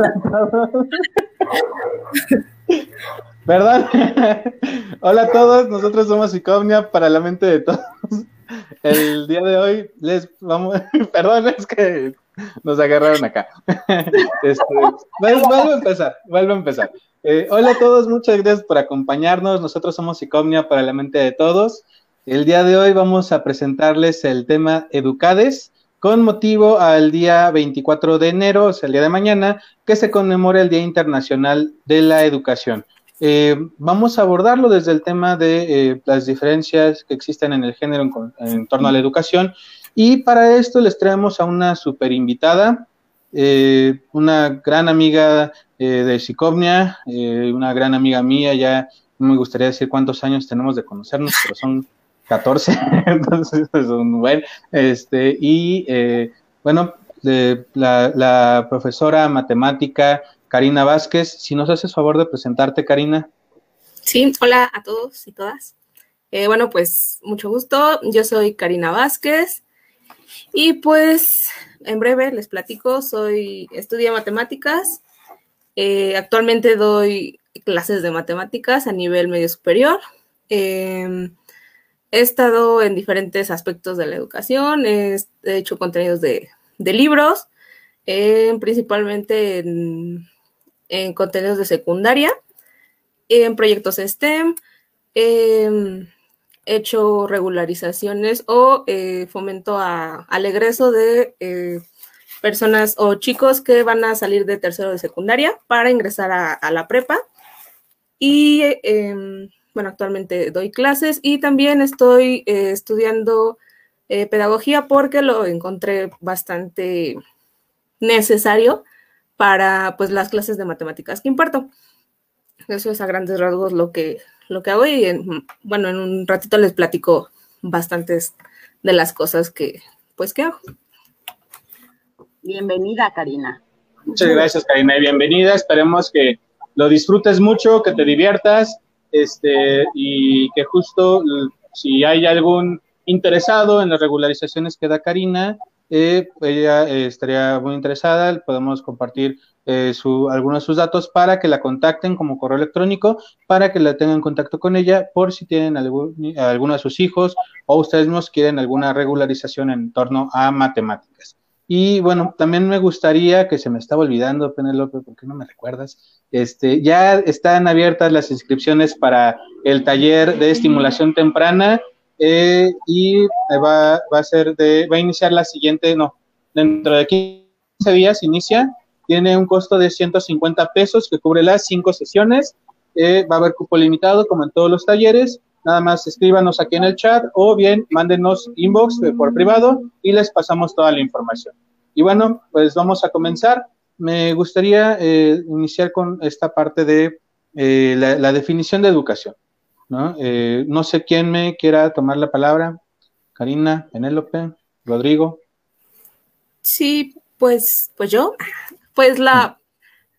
Perdón. Hola a todos, nosotros somos Icomnia para la mente de todos. El día de hoy les vamos, perdón, es que nos agarraron acá. Este, vuelvo a empezar, vuelvo a empezar. Eh, hola a todos, muchas gracias por acompañarnos. Nosotros somos Icomnia para la mente de todos. El día de hoy vamos a presentarles el tema Educades con motivo al día 24 de enero, o sea, el día de mañana, que se conmemora el Día Internacional de la Educación. Eh, vamos a abordarlo desde el tema de eh, las diferencias que existen en el género en, torno a la educación. Y para esto les traemos a una super invitada, eh, una gran amiga de Psicomnia, una gran amiga mía, ya no me gustaría decir cuántos años tenemos de conocernos, pero son 14, entonces es un buen, este, y bueno, la, la profesora matemática Karina Vázquez. Si nos haces favor de presentarte, Karina. Sí, hola a todos y todas. Eh, bueno, pues mucho gusto. Yo soy Karina Vázquez y pues en breve les platico. Soy estudia matemáticas. Eh, actualmente doy clases de matemáticas a nivel medio superior. Em, he estado en diferentes aspectos de la educación. He, hecho contenidos de, libros, principalmente en en contenidos de secundaria, en proyectos STEM, he hecho regularizaciones o eh, fomento al egreso de eh, personas o chicos que van a salir de tercero de secundaria para ingresar a, la prepa. Y em, bueno, actualmente doy clases y también estoy eh, estudiando pedagogía porque lo encontré bastante necesario para pues las clases de matemáticas que imparto. Eso es a grandes rasgos lo que, lo que hago y bueno, en un ratito les platico bastantes de las cosas que pues que hago. Bienvenida, Karina. Muchas gracias, Karina, y bienvenida. Esperemos que lo disfrutes mucho, que te diviertas, este, y que justo si hay algún interesado en las regularizaciones que da Karina, eh, ella eh, estaría muy interesada, podemos compartir eh, su, algunos de sus datos para que la contacten como correo electrónico, para que la tengan contacto con ella por si tienen algún, alguno de sus hijos o ustedes mismos quieren alguna regularización en torno a matemáticas. Y bueno, también me gustaría, que se me estaba olvidando, Penelope, ¿por qué no me recuerdas? Este, ya están abiertas las inscripciones para el taller de estimulación temprana eh, y va, va, a ser de, va a iniciar la siguiente, no, dentro de 15 días inicia, tiene un costo de 150 pesos que cubre las cinco sesiones, eh, va a haber cupo limitado como en todos los talleres, nada más escríbanos aquí en el chat o bien mándenos inbox por privado y les pasamos toda la información. Y bueno, pues vamos a comenzar. Me gustaría eh, iniciar con esta parte de la definición de educación. ¿no? Eh, no sé quién me quiera tomar la palabra. Karina, Penélope, Rodrigo. Sí, pues, pues yo, pues la,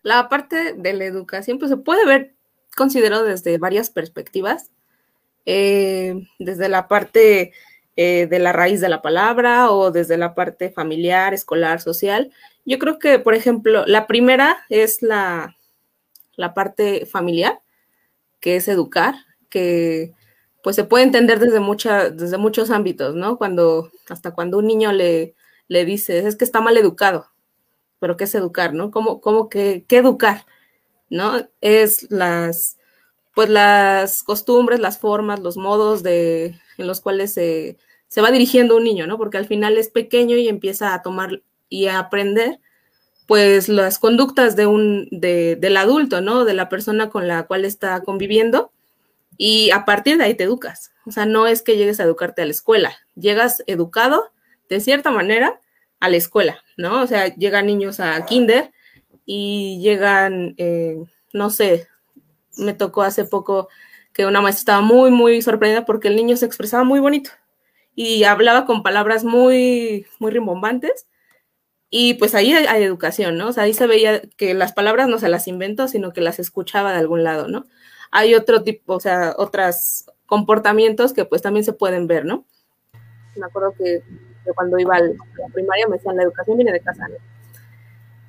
la parte de la educación pues se puede ver considerado desde varias perspectivas, eh, desde la parte eh, de la raíz de la palabra o desde la parte familiar, escolar, social. Yo creo que, por ejemplo, la primera es la, la parte familiar, que es educar, que pues se puede entender desde, desde muchos ámbitos, ¿no? Cuando, hasta cuando un niño le, le dice, es que está mal educado, pero ¿qué es educar, no? ¿Cómo, cómo que, qué educar, no? Es las, pues las costumbres, las formas, los modos de, en los cuales se, se va dirigiendo un niño, ¿no? Porque al final es pequeño y empieza a tomar y a aprender, pues las conductas de un, de, del adulto, ¿no? De la persona con la cual está conviviendo y a partir de ahí te educas. O sea, no es que llegues a educarte a la escuela, llegas educado de cierta manera a la escuela, ¿no? O sea, llegan niños a kinder y llegan, eh, no sé, me tocó hace poco que una maestra estaba muy, muy sorprendida porque el niño se expresaba muy bonito y hablaba con palabras muy, muy rimbombantes. Y pues ahí hay, hay, educación, ¿no? O sea, ahí se veía que las palabras no se las inventó, sino que las escuchaba de algún lado, ¿no? hay otro tipo, o sea, otros comportamientos que pues también se pueden ver, ¿no? Me acuerdo que, cuando iba a la primaria me decían, la educación viene de casa, ¿no?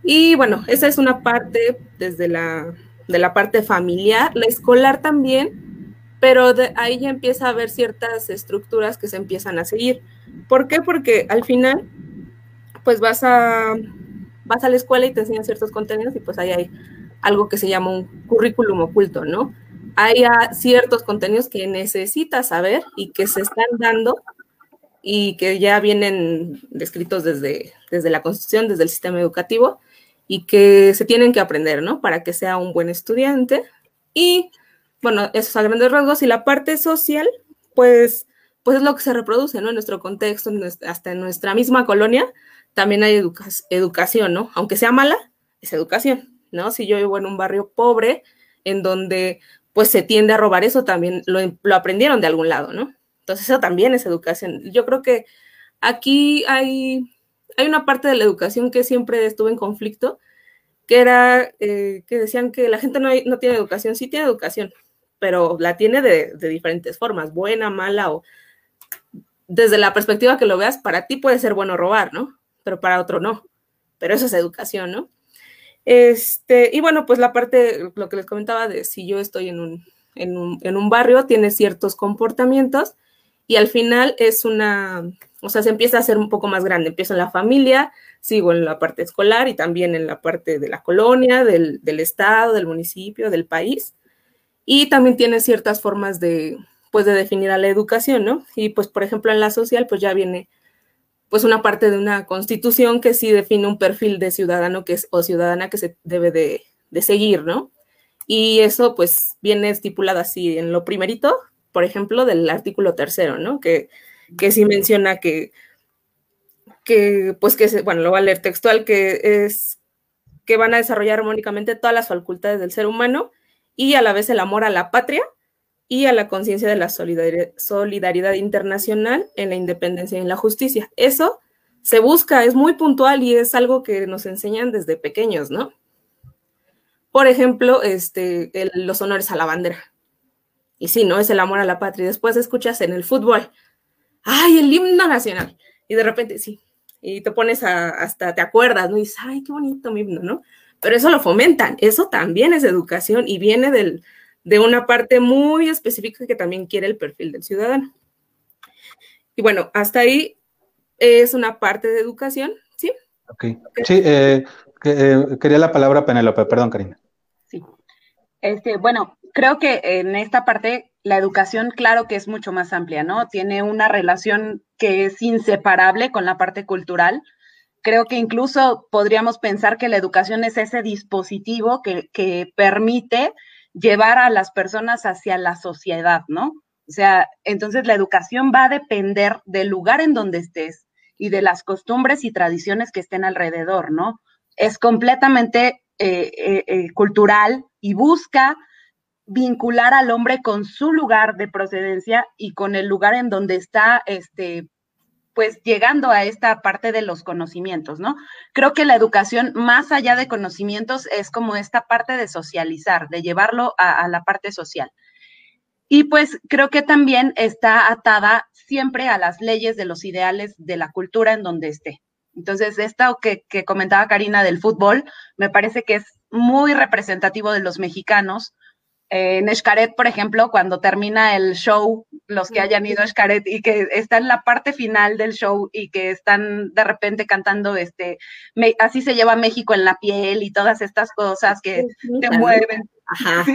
Y bueno, esa es una parte desde la, de la parte familiar, la escolar también, pero de ahí ya empieza a haber ciertas estructuras que se empiezan a seguir. ¿Por qué? Porque al final, pues vas a, vas a la escuela y te enseñan ciertos contenidos y pues ahí hay algo que se llama un currículum oculto, ¿no? Hay ciertos contenidos que necesitas saber y que se están dando y que ya vienen descritos desde, desde la Constitución, desde el sistema educativo, y que se tienen que aprender, ¿no? Para que sea un buen estudiante. Y, bueno, esos a grandes rasgos. Y la parte social, pues, pues es lo que se reproduce, ¿no? En nuestro contexto, hasta en nuestra misma colonia, también hay educación, ¿no? Aunque sea mala, es educación, ¿no? Si yo vivo en un barrio pobre, en donde pues se tiende a robar eso, también lo, lo aprendieron de algún lado, ¿no? Entonces eso también es educación. Yo creo que aquí hay, hay una parte de la educación que siempre estuvo en conflicto, que era eh, que decían que la gente no, no, tiene educación, sí tiene educación, pero la tiene de, de, diferentes formas, buena, mala o desde la perspectiva que lo veas, para ti puede ser bueno robar, ¿no? Pero para otro no. Pero eso es educación, ¿no? Este, y bueno, pues la parte, lo que les comentaba de si yo estoy en un, en un, en un barrio, tiene ciertos comportamientos y al final es una, o sea, se empieza a hacer un poco más grande. Empiezo en la familia, sigo en la parte escolar y también en la parte de la colonia, del, del estado, del municipio, del país. Y también tiene ciertas formas de, pues, de definir a la educación, ¿no? Y pues, por ejemplo, en la social, pues ya viene pues una parte de una constitución que sí define un perfil de ciudadano que es, o ciudadana que se debe de, de seguir, ¿no? Y eso pues viene estipulado así en lo primerito, por ejemplo, del artículo tercero, ¿no? Que, que sí menciona que, que, pues que, bueno, lo va a leer textual, que es que van a desarrollar armónicamente todas las facultades del ser humano y a la vez el amor a la patria y a la conciencia de la solidaridad, internacional en la independencia y en la justicia. Eso se busca, es muy puntual y es algo que nos enseñan desde pequeños, ¿no? Por ejemplo, este, los honores a la bandera. Y sí, ¿no? Es el amor a la patria. Y después escuchas en el fútbol, ¡ay, el himno nacional! Y de repente, sí. Y te pones a, hasta te acuerdas, ¿no? Y dices, ¡ay, qué bonito mi himno, ¿no? Pero eso lo fomentan. Eso también es educación y viene del, de una parte muy específica que también quiere el perfil del ciudadano. Y bueno, hasta ahí es una parte de educación, ¿sí? Ok. Sí, eh, eh, quería la palabra Penélope, perdón, Karina. Sí. Este, bueno, creo que en esta parte la educación, claro que es mucho más amplia, ¿no? Tiene una relación que es inseparable con la parte cultural. Creo que incluso podríamos pensar que la educación es ese dispositivo que, que permite llevar a las personas hacia la sociedad, ¿no? O sea, entonces la educación va a depender del lugar en donde estés y de las costumbres y tradiciones que estén alrededor, ¿no? Es completamente eh, eh, eh, cultural y busca vincular al hombre con su lugar de procedencia y con el lugar en donde está, este, pues llegando a esta parte de los conocimientos, ¿no? Creo que la educación, más allá de conocimientos, es como esta parte de socializar, de llevarlo a, la parte social. Y pues creo que también está atada siempre a las leyes de los ideales de la cultura en donde esté. Entonces, esto que, que comentaba Karina del fútbol, me parece que es muy representativo de los mexicanos, en Escaret, por ejemplo, cuando termina el show, los que hayan ido a Escaret y que están en la parte final del show y que están de repente cantando, este, así se lleva México en la piel y todas estas cosas que te mueven, Ajá.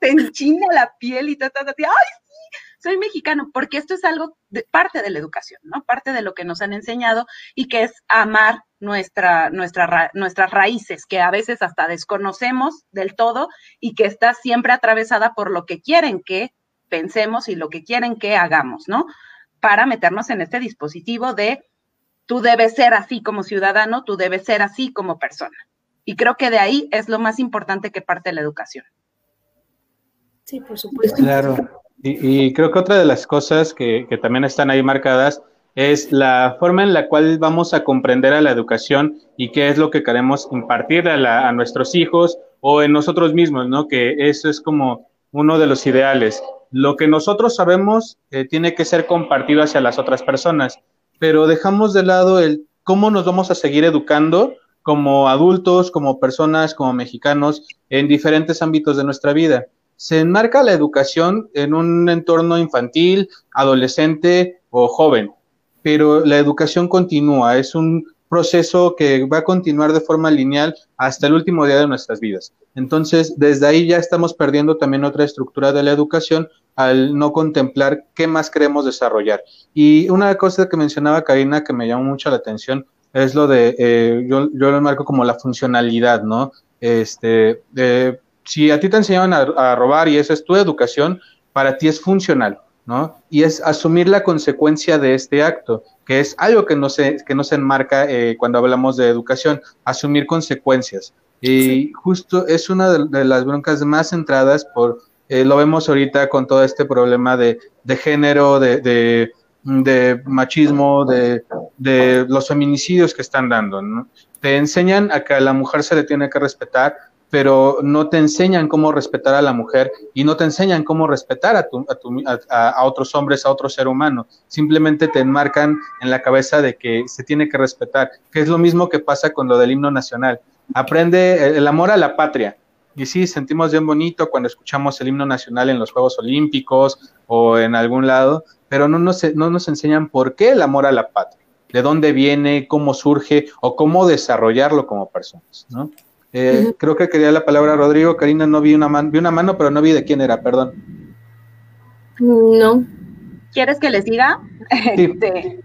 te enchina la piel y te estás así, ¡ay, soy mexicano, porque esto es algo de, parte de la educación, ¿no? Parte de lo que nos han enseñado y que es amar nuestra, nuestra, nuestras raíces, que a veces hasta desconocemos del todo y que está siempre atravesada por lo que quieren que pensemos y lo que quieren que hagamos, ¿no? Para meternos en este dispositivo de tú debes ser así como ciudadano, tú debes ser así como persona. Y creo que de ahí es lo más importante que parte de la educación. Sí, por supuesto. Claro. Y, creo que otra de las cosas que, también están ahí marcadas es la forma en la cual vamos a comprender a la educación y qué es lo que queremos impartir a, nuestros hijos o en nosotros mismos, ¿no? Que eso es como uno de los ideales. Lo que nosotros sabemos eh, tiene que ser compartido hacia las otras personas, pero dejamos de lado el cómo nos vamos a seguir educando como adultos, como personas, como mexicanos, en diferentes ámbitos de nuestra vida. Se enmarca la educación en un entorno infantil, adolescente o joven, pero la educación continúa, es un proceso que va a continuar de forma lineal hasta el último día de nuestras vidas. Entonces, desde ahí ya estamos perdiendo también otra estructura de la educación al no contemplar qué más queremos desarrollar. Y una cosa que mencionaba Karina que me llamó mucho la atención es lo de, eh, yo, yo lo marco como la funcionalidad, ¿no? Este, si a ti te enseñaban a, robar y esa es tu educación, para ti es funcional, ¿no? Y es asumir la consecuencia de este acto, que es algo que no se, que no se enmarca eh, cuando hablamos de educación, asumir consecuencias. Y justo es una de, las broncas más centradas por, eh, lo vemos ahorita con todo este problema de, de género, de, de de machismo, de, de, los feminicidios que están dando. ¿no? Te enseñan a que a la mujer se le tiene que respetar, pero no te enseñan cómo respetar a la mujer y no te enseñan cómo respetar a, tu, a, tu, a, otros hombres, a otro ser humano. Simplemente te enmarcan en la cabeza de que se tiene que respetar, que es lo mismo que pasa con lo del himno nacional. Aprende el amor a la patria. Y sí, sentimos bien bonito cuando escuchamos el himno nacional en los Juegos Olímpicos o en algún lado, pero no nos, no nos enseñan por qué el amor a la patria, de dónde viene, cómo surge o cómo desarrollarlo como personas, ¿no? Eh, creo que quería la palabra Rodrigo. Karina, no vi una mano, vi una mano, pero no vi de quién era, perdón. No. ¿Quieres que les diga? Sí. Este,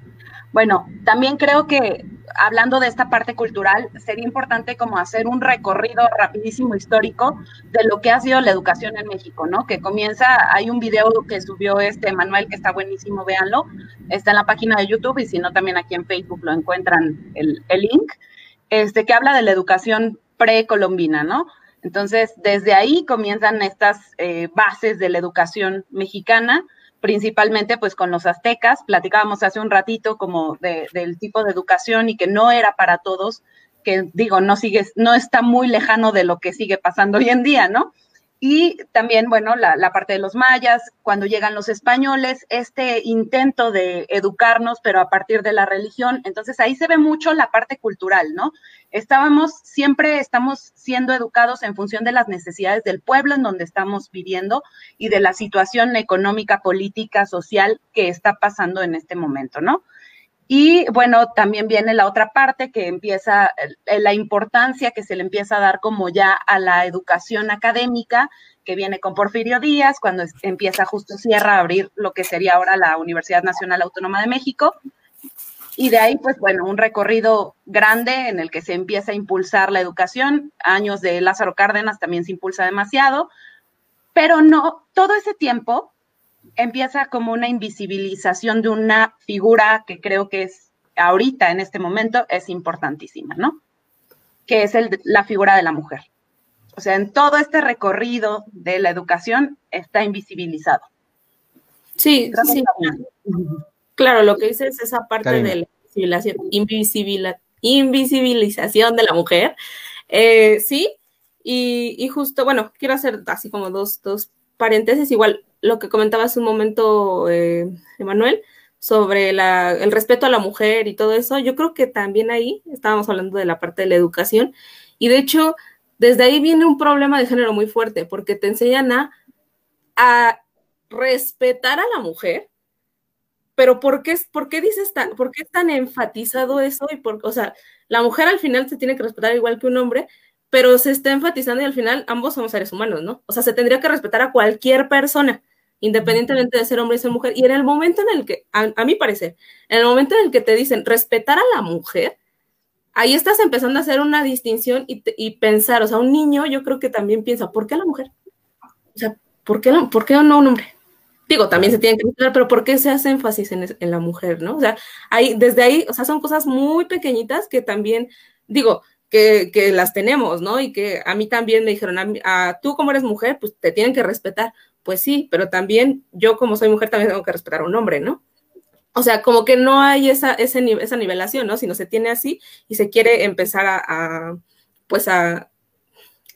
bueno, también creo que hablando de esta parte cultural, sería importante como hacer un recorrido rapidísimo histórico de lo que ha sido la educación en México, ¿no? Que comienza, hay un video que subió este Manuel que está buenísimo, véanlo, está en la página de YouTube y si no también aquí en Facebook lo encuentran el, el link, este que habla de la educación precolombina, ¿no? Entonces, desde ahí comienzan estas eh, bases de la educación mexicana, principalmente pues con los aztecas. Platicábamos hace un ratito como de, del tipo de educación y que no era para todos, que digo, no sigue, no está muy lejano de lo que sigue pasando hoy en día, ¿no? Y también, bueno, la, parte de los mayas, cuando llegan los españoles, este intento de educarnos, pero a partir de la religión. Entonces ahí se ve mucho la parte cultural, ¿no? Estábamos, siempre estamos siendo educados en función de las necesidades del pueblo en donde estamos viviendo y de la situación económica, política, social que está pasando en este momento, ¿no? Y bueno, también viene la otra parte que empieza la importancia que se le empieza a dar como ya a la educación académica, que viene con Porfirio Díaz, cuando empieza justo Sierra a abrir lo que sería ahora la Universidad Nacional Autónoma de México. Y de ahí, pues bueno, un recorrido grande en el que se empieza a impulsar la educación. Años de Lázaro Cárdenas también se impulsa demasiado, pero no, todo ese tiempo empieza como una invisibilización de una figura que creo que es ahorita, en este momento, es importantísima, ¿no? Que es el, la figura de la mujer. O sea, en todo este recorrido de la educación está invisibilizado. Sí, sí. Claro, lo que dice es esa parte Karina. de la invisibilización de la mujer. Eh, sí, y, y, justo, bueno, quiero hacer así como dos, dos paréntesis, igual lo que comentaba hace un momento, eh, Emanuel, sobre la, el respeto a la mujer y todo eso, yo creo que también ahí estábamos hablando de la parte de la educación y de hecho desde ahí viene un problema de género muy fuerte porque te enseñan a, respetar a la mujer, pero ¿por qué, por qué dices tan, por qué es tan enfatizado eso? Y por, o sea, la mujer al final se tiene que respetar igual que un hombre, pero se está enfatizando y al final ambos somos seres humanos, ¿no? O sea, se tendría que respetar a cualquier persona independientemente de ser hombre y ser mujer. Y en el momento en el que, a, a mi parecer, en el momento en el que te dicen respetar a la mujer, ahí estás empezando a hacer una distinción y, pensar, o sea, un niño yo creo que también piensa, ¿por qué la mujer? O sea, ¿por qué, ¿por qué no un hombre? Digo, también se tiene que respetar, pero ¿por qué se hace énfasis en, en, la mujer, no? O sea, ahí, desde ahí, o sea, son cosas muy pequeñitas que también, digo, que, que las tenemos, ¿no? Y que a mí también me dijeron, a, a, tú como eres mujer, pues te tienen que respetar pues sí, pero también yo como soy mujer también tengo que respetar a un hombre, ¿no? O sea, como que no hay esa, ese, esa nivelación, ¿no? Sino se tiene así y se quiere empezar a, pues a,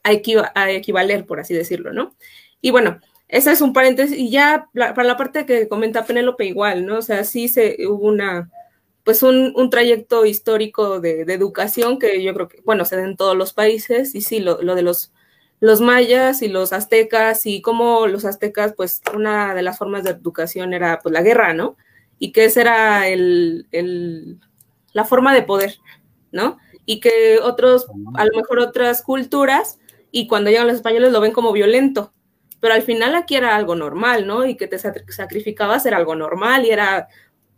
a, equiva, a, equivaler, por así decirlo, ¿no? Y bueno, ese es un paréntesis. Y ya para la parte que comenta Penélope igual, ¿no? O sea, sí se hubo una, pues un, un trayecto histórico de, de, educación que yo creo que, bueno, se da en todos los países y sí, lo, lo de los, los mayas y los aztecas y cómo los aztecas, pues una de las formas de educación era pues la guerra, ¿no? Y que esa era el, el, la forma de poder, ¿no? Y que otros, a lo mejor otras culturas, y cuando llegan los españoles lo ven como violento, pero al final aquí era algo normal, ¿no? Y que te sacrificabas era algo normal y era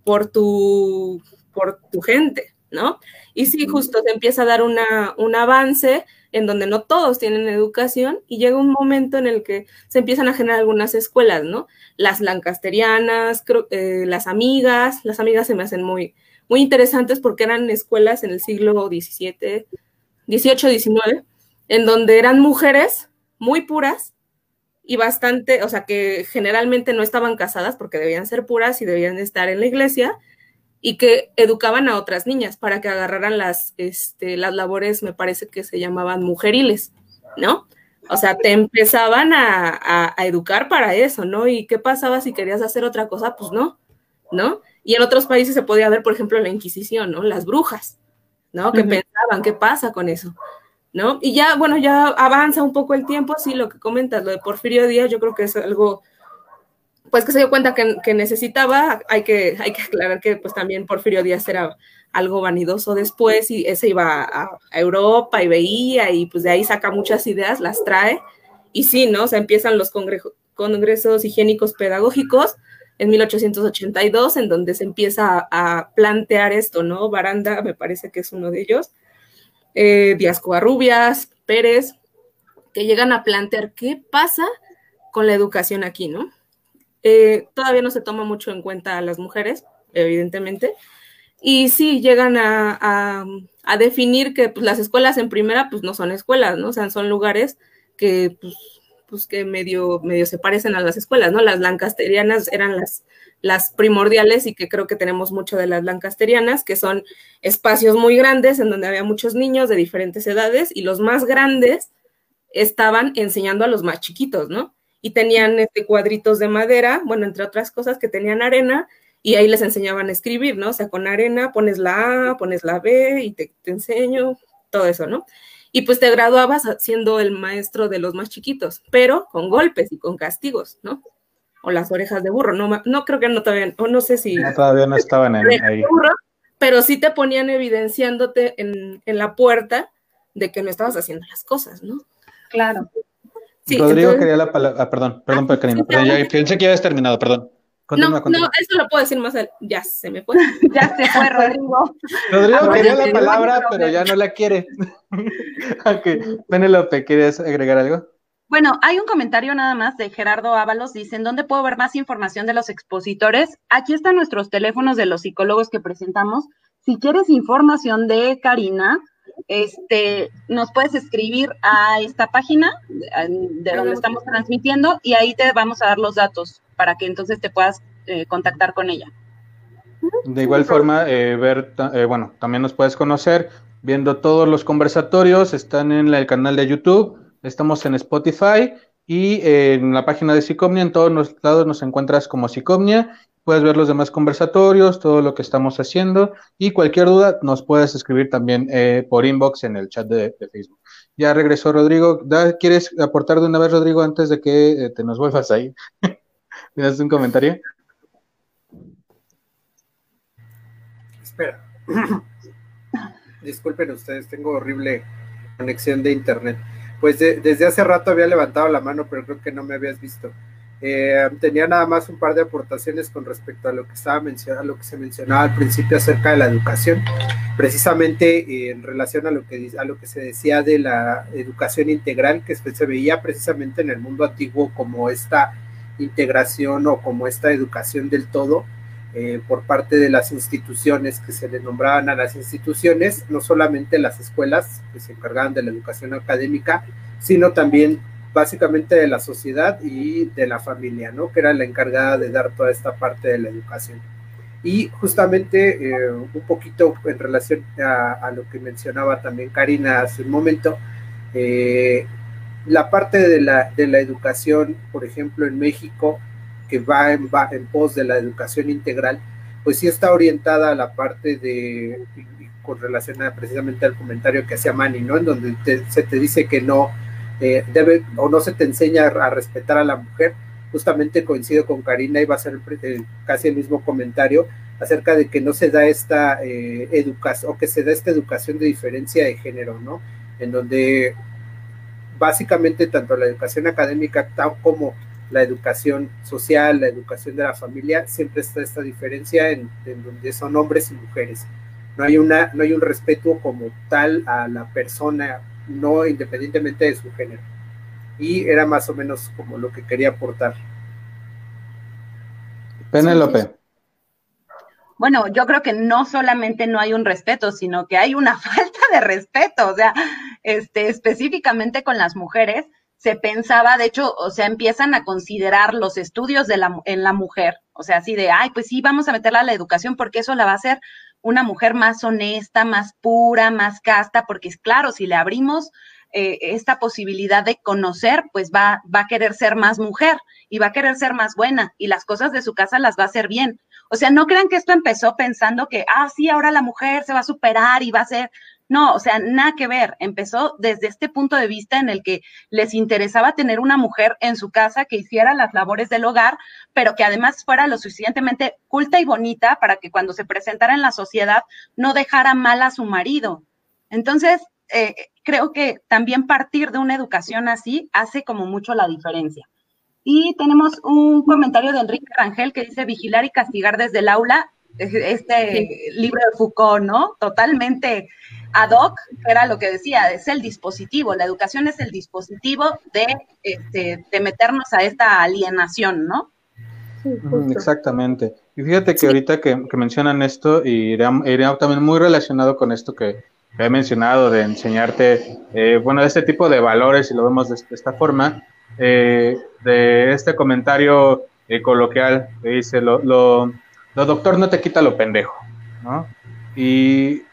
por tu por tu gente, ¿no? Y sí, justo se empieza a dar una, un avance en donde no todos tienen educación y llega un momento en el que se empiezan a generar algunas escuelas, ¿no? Las lancasterianas, eh, las amigas, las amigas se me hacen muy, muy interesantes porque eran escuelas en el siglo XVII, XVIII, XIX, en donde eran mujeres muy puras y bastante, o sea, que generalmente no estaban casadas porque debían ser puras y debían estar en la iglesia, y que educaban a otras niñas para que agarraran las, este, las labores, me parece que se llamaban mujeriles, ¿no? O sea, te empezaban a, a, educar para eso, ¿no? ¿Y qué pasaba si querías hacer otra cosa? Pues no, ¿no? Y en otros países se podía ver, por ejemplo, la Inquisición, ¿no? Las brujas, ¿no? Que pensaban, ¿qué pasa con eso? ¿No? Y ya, bueno, ya avanza un poco el tiempo, sí, lo que comentas, lo de Porfirio Díaz, yo creo que es algo pues que se dio cuenta que, necesitaba, hay que, hay que aclarar que pues también Porfirio Díaz era algo vanidoso después y ese iba a, Europa y veía y pues de ahí saca muchas ideas, las trae y sí, ¿no? O sea, empiezan los congresos higiénicos pedagógicos en 1882 en donde se empieza a, plantear esto, ¿no? Baranda me parece que es uno de ellos, eh, Díaz Covarrubias, Pérez, que llegan a plantear qué pasa con la educación aquí, ¿no? Eh, todavía no se toma mucho en cuenta a las mujeres, evidentemente. Y sí, llegan a, definir que pues, las escuelas en primera, pues no son escuelas, ¿no? O sea, son lugares que, pues, pues, que medio, medio se parecen a las escuelas, ¿no? Las lancasterianas eran las, las primordiales y que creo que tenemos mucho de las lancasterianas, que son espacios muy grandes en donde había muchos niños de diferentes edades y los más grandes estaban enseñando a los más chiquitos, ¿no? Y tenían este, cuadritos de madera, bueno, entre otras cosas que tenían arena y ahí les enseñaban a escribir, ¿no? O sea, con arena pones la A, pones la B y te, enseño todo eso, ¿no? Y pues te graduabas siendo el maestro de los más chiquitos, pero con golpes y con castigos, ¿no? O las orejas de burro, no, no creo que no todavía, o no sé si... todavía no estaban ahí. pero sí te ponían evidenciándote en, en la puerta de que no estabas haciendo las cosas, ¿no? Claro. Rodrigo quería la palabra. Ah, perdón, perdón, ah, perdón, ya, pensé que ya habías terminado, perdón. no, no, eso lo puedo decir más al... Ya se me fue. ya se fue, Rodrigo. Rodrigo quería la palabra, pero ya no la quiere. ok, Penelope, ¿quieres agregar algo? Bueno, hay un comentario nada más de Gerardo Ábalos. Dicen, ¿dónde puedo ver más información de los expositores? Aquí están nuestros teléfonos de los psicólogos que presentamos. Si quieres información de Karina, este, nos puedes escribir a esta página de donde estamos transmitiendo y ahí te vamos a dar los datos para que entonces te puedas eh, contactar con ella. De igual forma, eh, ver, eh, bueno, también nos puedes conocer viendo todos los conversatorios, están en el canal de YouTube, estamos en Spotify y en la página de Psicomnia, en todos los lados nos encuentras como Psicomnia puedes ver los demás conversatorios, todo lo que estamos haciendo y cualquier duda nos puedes escribir también eh, por inbox en el chat de, Facebook. Ya regresó Rodrigo. ¿Quieres aportar de una vez, Rodrigo, antes de que eh, te nos vuelvas ahí? ¿Tienes un comentario? Espera. Disculpen ustedes, tengo horrible conexión de internet. Pues desde hace rato había levantado la mano, pero creo que no me habías visto. Eh, tenía nada más un par de aportaciones con respecto a lo que estaba mencionando, lo que se mencionaba al principio acerca de la educación, precisamente eh, en relación a lo que a lo que se decía de la educación integral, que se veía precisamente en el mundo antiguo como esta integración o como esta educación del todo. Eh, por parte de las instituciones que se le nombraban a las instituciones, no solamente las escuelas que se encargaban de la educación académica, sino también básicamente de la sociedad y de la familia, ¿no? Que era la encargada de dar toda esta parte de la educación. Y justamente eh, un poquito en relación a, lo que mencionaba también Karina hace un momento, eh, la parte de la, de la educación, por ejemplo, en México, que va en, va en pos de la educación integral, pues sí está orientada a la parte de, con relación precisamente al comentario que hacía Manny, ¿no? En donde se te dice que no eh, debe o no se te enseña a respetar a la mujer. Justamente coincido con Karina y va a ser casi el mismo comentario acerca de que no se da esta eh, educación o que se da esta educación de diferencia de género, ¿no? En donde básicamente tanto la educación académica como la educación social, la educación de la familia, siempre está esta diferencia en, donde son hombres y mujeres. No hay, una, no hay un respeto como tal a la persona, no independientemente de su género. Y era más o menos como lo que quería aportar. Penélope. Bueno, yo creo que no solamente no hay un respeto, sino que hay una falta de respeto. O sea, este, específicamente con las mujeres, se pensaba, de hecho, o sea, empiezan a considerar los estudios de la, en la mujer, o sea, así de, ay, pues sí, vamos a meterla a la educación porque eso la va a hacer una mujer más honesta, más pura, más casta, porque es claro, si le abrimos eh, esta posibilidad de conocer, pues va, va a querer ser más mujer y va a querer ser más buena y las cosas de su casa las va a hacer bien. O sea, no crean que esto empezó pensando que, ah, sí, ahora la mujer se va a superar y va a ser, no, o sea, nada que ver. Empezó desde este punto de vista en el que les interesaba tener una mujer en su casa que hiciera las labores del hogar, pero que además fuera lo suficientemente culta y bonita para que cuando se presentara en la sociedad no dejara mal a su marido. Entonces, eh, creo que también partir de una educación así hace como mucho la diferencia. Y tenemos un comentario de Enrique Rangel que dice vigilar y castigar desde el aula, este libro de Foucault, ¿no? Totalmente ad hoc, era lo que decía, es el dispositivo, la educación es el dispositivo de, este, de meternos a esta alienación, ¿no? Exactamente. Y fíjate que ahorita que, mencionan esto, y iría, también muy relacionado con esto que he mencionado de enseñarte, eh, bueno, este tipo de valores, y lo vemos de, esta forma, eh, de este comentario eh, coloquial que dice, lo, lo, lo doctor no te quita lo pendejo, ¿no? Y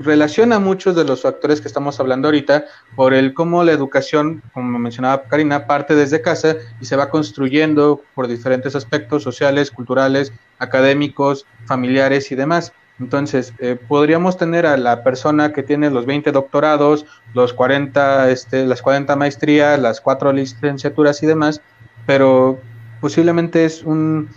relaciona muchos de los factores que estamos hablando ahorita por el cómo la educación, como mencionaba Karina, parte desde casa y se va construyendo por diferentes aspectos sociales, culturales, académicos, familiares y demás. Entonces, eh, podríamos tener a la persona que tiene los 20 doctorados, los 40, este, las 40 maestrías, las 4 licenciaturas y demás, pero posiblemente es un,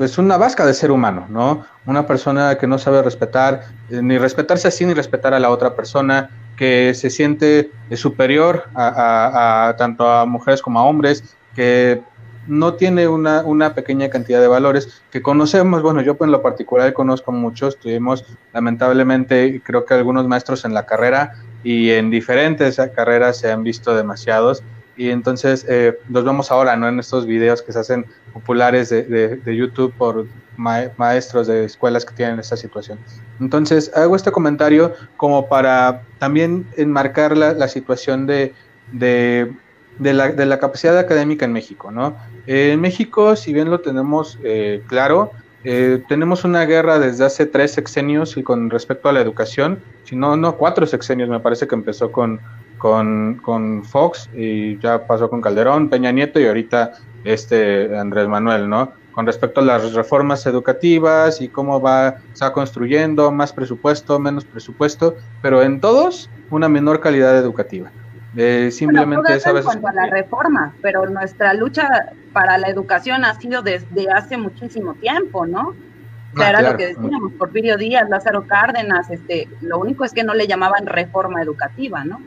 pues una vasca de ser humano, ¿no? Una persona que no sabe respetar, eh, ni respetarse así, ni respetar a la otra persona, que se siente eh, superior a, tanto a mujeres como a hombres, que no tiene una, una, pequeña cantidad de valores que conocemos, bueno, yo en lo particular conozco muchos, tuvimos lamentablemente, creo que algunos maestros en la carrera y en diferentes carreras se han visto demasiados, y entonces eh, los vemos ahora, ¿no? En estos videos que se hacen populares de, de, YouTube por maestros de escuelas que tienen esta situación. Entonces, hago este comentario como para también enmarcar la, la situación de, de, de, la, de la capacidad académica en México, ¿no? en México, si bien lo tenemos eh, claro, eh, tenemos una guerra desde hace tres sexenios y con respecto a la educación, si no, no, cuatro sexenios, me parece que empezó con, con, con Fox y ya pasó con Calderón, Peña Nieto y ahorita este Andrés Manuel, ¿no? Con respecto a las reformas educativas y cómo va, se va construyendo, más presupuesto, menos presupuesto, pero en todos una menor calidad educativa. Eh, simplemente es En cuanto a la reforma, pero nuestra lucha para la educación ha sido desde hace muchísimo tiempo, ¿no? O ah, era lo que decíamos, Porfirio Díaz, Lázaro Cárdenas, este, lo único es que no le llamaban reforma educativa, ¿no?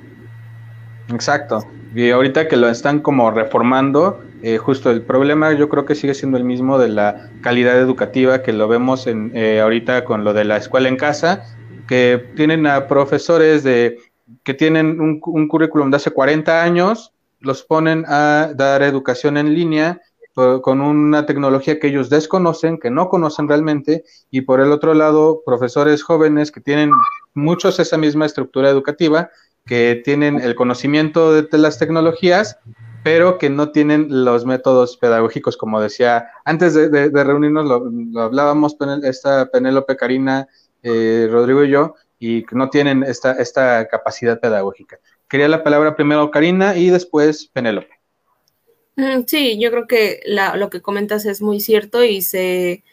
Exacto. Y ahorita que lo están como reformando, eh, justo el problema yo creo que sigue siendo el mismo de la calidad educativa que lo vemos en, eh, ahorita con lo de la escuela en casa, que tienen a profesores de que tienen un, un currículum de hace 40 años, los ponen a dar educación en línea con una tecnología que ellos desconocen, que no conocen realmente, y por el otro lado, profesores jóvenes que tienen muchos esa misma estructura educativa, que tienen el conocimiento de, las tecnologías, pero que no tienen los métodos pedagógicos, como decía, antes de, reunirnos lo, hablábamos, esta Penélope, Karina, eh, Rodrigo y yo, y no tienen esta, esta capacidad pedagógica. Quería la palabra primero Karina y después Penélope. Mm, sí, yo creo que lo que comentas es muy cierto y se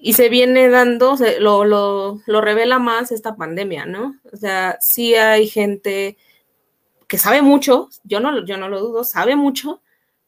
y se viene dando, lo, lo, lo, revela más esta pandemia, ¿no? O sea, sí hay gente que sabe mucho, yo no, yo no lo dudo, sabe mucho,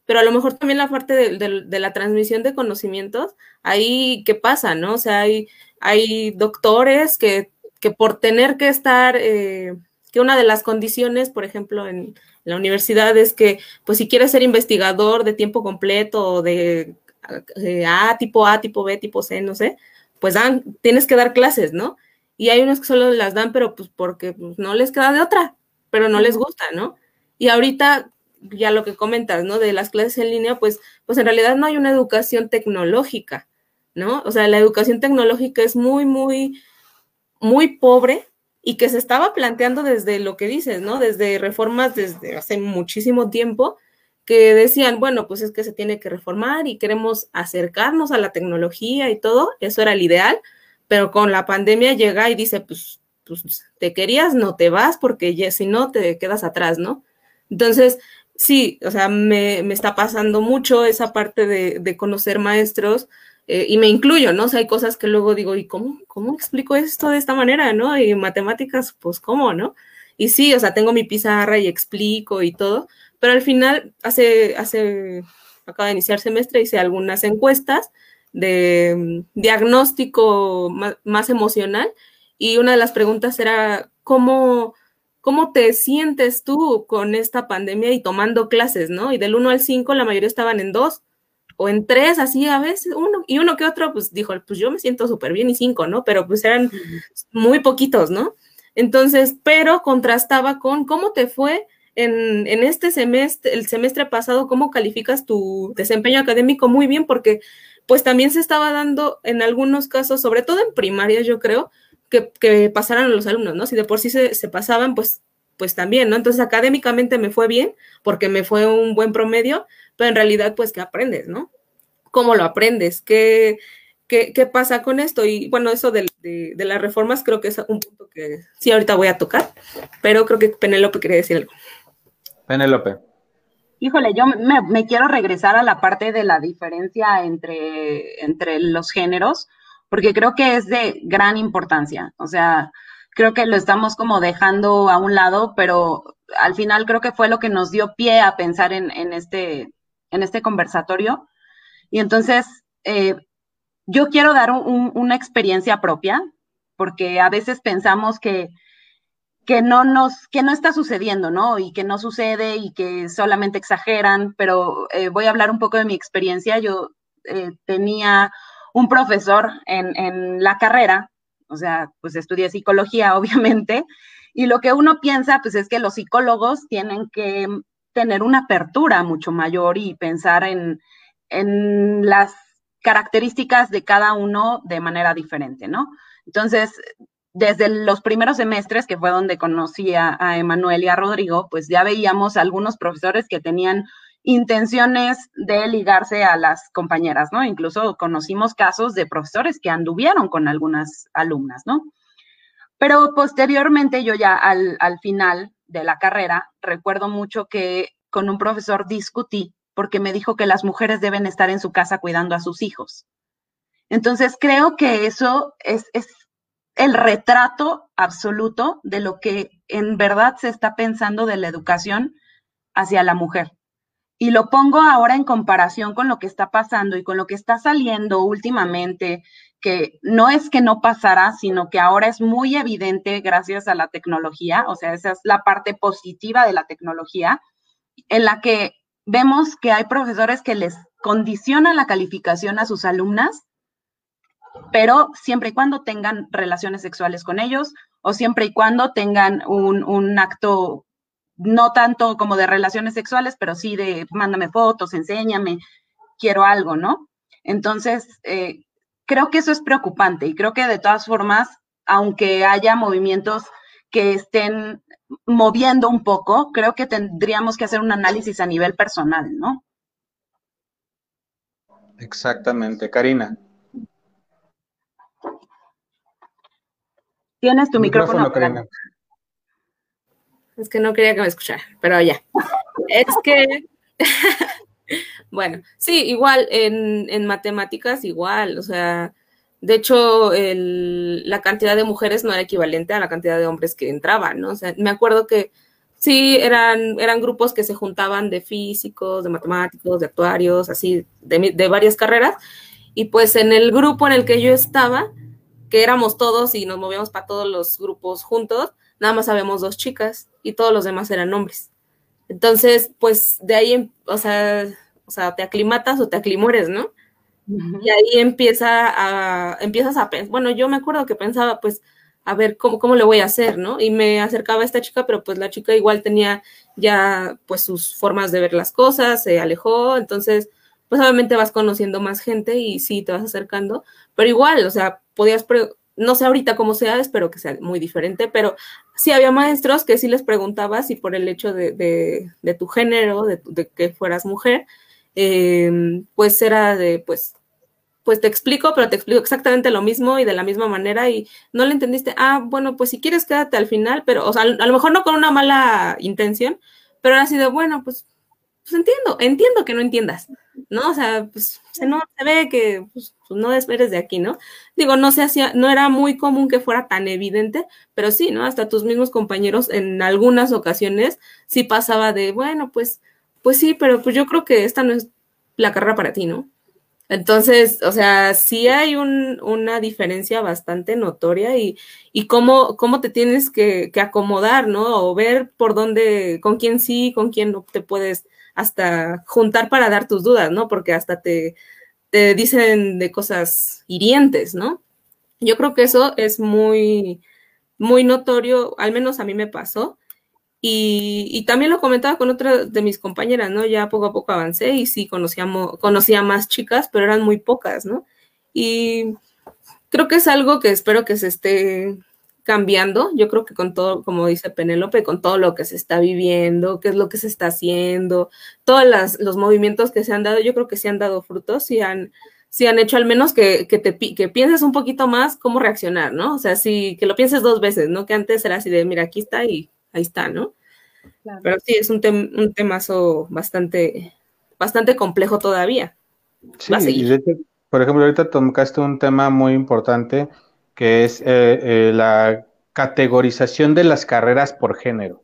pero a lo mejor también la parte de, la transmisión de conocimientos, ahí, ¿qué pasa, no? O sea, hay, hay doctores que, que por tener que estar, eh, que una de las condiciones, por ejemplo, en la universidad es que, pues si quieres ser investigador de tiempo completo o de A, tipo A, tipo B, tipo C, no sé, pues dan, tienes que dar clases, ¿no? Y hay unos que solo las dan, pero pues porque pues, no les queda de otra, pero no les gusta, ¿no? Y ahorita, ya lo que comentas, ¿no? De las clases en línea, pues, pues en realidad no hay una educación tecnológica, ¿no? O sea, la educación tecnológica es muy, muy, muy pobre y que se estaba planteando desde lo que dices, ¿no? Desde reformas desde hace muchísimo tiempo, que decían, bueno, pues es que se tiene que reformar y queremos acercarnos a la tecnología y todo, eso era el ideal, pero con la pandemia llega y dice, pues, pues te querías, no te vas, porque ya, si no, te quedas atrás, ¿no? Entonces, sí, o sea, me, está pasando mucho esa parte de, conocer maestros eh, y me incluyo, ¿no? O sea, hay cosas que luego digo, ¿y cómo, cómo explico esto de esta manera, no? Y matemáticas, pues, ¿cómo, no? Y sí, o sea, tengo mi pizarra y explico y todo, pero al final, hace, hace, acaba de iniciar semestre, hice algunas encuestas de mm, diagnóstico más, emocional y una de las preguntas era, ¿cómo, ¿cómo te sientes tú con esta pandemia y tomando clases, no? Y del 1 al 5 la mayoría estaban en 2 o en 3, así a veces, uno, y uno que otro, pues dijo, pues yo me siento súper bien y 5, ¿no? Pero pues eran muy poquitos, ¿no? Entonces, pero contrastaba con cómo te fue en, este semestre, el semestre pasado, ¿cómo calificas tu desempeño académico? Muy bien, porque pues también se estaba dando en algunos casos, sobre todo en primaria, yo creo, que, pasaran a los alumnos, ¿no? Si de por sí se, se, pasaban, pues, pues también, ¿no? Entonces académicamente me fue bien, porque me fue un buen promedio, pero en realidad, pues, ¿qué aprendes, no? ¿Cómo lo aprendes? ¿Qué, qué, qué pasa con esto? Y bueno, eso de, de, de las reformas creo que es un punto que sí ahorita voy a tocar, pero creo que Penélope quería decir algo. Penélope. Híjole, yo me, quiero regresar a la parte de la diferencia entre, entre los géneros, porque creo que es de gran importancia. O sea, creo que lo estamos como dejando a un lado, pero al final creo que fue lo que nos dio pie a pensar en, este, en este conversatorio. Y entonces, eh, yo quiero dar una experiencia propia, porque a veces pensamos que que no nos, que no está sucediendo, ¿no? Y que no sucede y que solamente exageran, pero eh, voy a hablar un poco de mi experiencia. Yo eh, tenía un profesor en, en, la carrera, o sea, pues estudié psicología, obviamente, y lo que uno piensa, pues es que los psicólogos tienen que tener una apertura mucho mayor y pensar en, en las características de cada uno de manera diferente, ¿no? Entonces, desde los primeros semestres, que fue donde conocí a, Emanuel y a Rodrigo, pues ya veíamos algunos profesores que tenían intenciones de ligarse a las compañeras, ¿no? Incluso conocimos casos de profesores que anduvieron con algunas alumnas, ¿no? Pero posteriormente, yo ya al, al final de la carrera, recuerdo mucho que con un profesor discutí porque me dijo que las mujeres deben estar en su casa cuidando a sus hijos. Entonces, creo que eso es, es el retrato absoluto de lo que en verdad se está pensando de la educación hacia la mujer. Y lo pongo ahora en comparación con lo que está pasando y con lo que está saliendo últimamente, que no es que no pasará, sino que ahora es muy evidente gracias a la tecnología, o sea, esa es la parte positiva de la tecnología, en la que vemos que hay profesores que les condicionan la calificación a sus alumnas pero siempre y cuando tengan relaciones sexuales con ellos o siempre y cuando tengan un, acto no tanto como de relaciones sexuales, pero sí de mándame fotos, enséñame, quiero algo, ¿no? Entonces, eh, creo que eso es preocupante y creo que de todas formas, aunque haya movimientos que estén moviendo un poco, creo que tendríamos que hacer un análisis a nivel personal, ¿no? Exactamente, Karina. Tienes tu micrófono. Es que no quería que me escuchara, pero ya. es que, bueno, sí, igual en, matemáticas, igual, o sea, De hecho, el, la cantidad de mujeres no era equivalente a la cantidad de hombres que entraban, ¿no? O sea, me acuerdo que sí, eran, eran grupos que se juntaban de físicos, de matemáticos, de actuarios, así, de, de varias carreras. Y pues en el grupo en el que yo estaba, que éramos todos y nos movíamos para todos los grupos juntos, nada más habíamos dos chicas y todos los demás eran hombres. Entonces, pues de ahí, em, o sea, o sea, te aclimatas o te aclimores, ¿no? Y ahí empieza a, empiezas a pensar, bueno, yo me acuerdo que pensaba, pues, a ver cómo, cómo le voy a hacer, ¿no? Y me acercaba a esta chica, pero pues la chica igual tenía ya pues sus formas de ver las cosas, se alejó, entonces pues obviamente vas conociendo más gente y sí te vas acercando, pero igual, o sea, podías, no sé ahorita cómo sea, espero que sea muy diferente, pero sí había maestros que sí les preguntaba si por el hecho de, de, tu género, de, de, que fueras mujer, eh, pues era de, pues, pues te explico, pero te explico exactamente lo mismo y de la misma manera y no le entendiste, ah, bueno, pues si quieres quédate al final, pero, o sea, a lo mejor no con una mala intención, pero ha sido, bueno, pues, pues entiendo, entiendo que no entiendas, ¿no? O sea, pues se, no, se ve que pues, pues no eres de aquí, ¿no? Digo, no se hacía, no era muy común que fuera tan evidente, pero sí, ¿no? Hasta tus mismos compañeros en algunas ocasiones sí pasaba de, bueno, pues, pues sí, pero pues yo creo que esta no es la carrera para ti, ¿no? Entonces, o sea, sí hay un, una diferencia bastante notoria y, y cómo, cómo te tienes que, que, acomodar, ¿no? O ver por dónde, con quién sí, con quién no te puedes hasta juntar para dar tus dudas, ¿no? Porque hasta te, te dicen de cosas hirientes, ¿no? Yo creo que eso es muy, muy notorio, al menos a mí me pasó. Y, también lo comentaba con otra de mis compañeras, ¿no? Ya poco a poco avancé y sí conocíamos, conocía más chicas, pero eran muy pocas, ¿no? Y creo que es algo que espero que se esté cambiando. Yo creo que con todo, como dice Penélope, con todo lo que se está viviendo, qué es lo que se está haciendo, todos los movimientos que se han dado, yo creo que se han dado frutos y han, si han hecho al menos que, que, te, que pienses un poquito más cómo reaccionar, ¿no? O sea, sí, que lo pienses dos veces, ¿no? Que antes era así de, mira, aquí está y ahí está, ¿no? Pero sí, es un, un temazo bastante, bastante complejo todavía. Sí, por ejemplo, ahorita tocaste un tema muy importante que es eh, eh, la categorización de las carreras por género.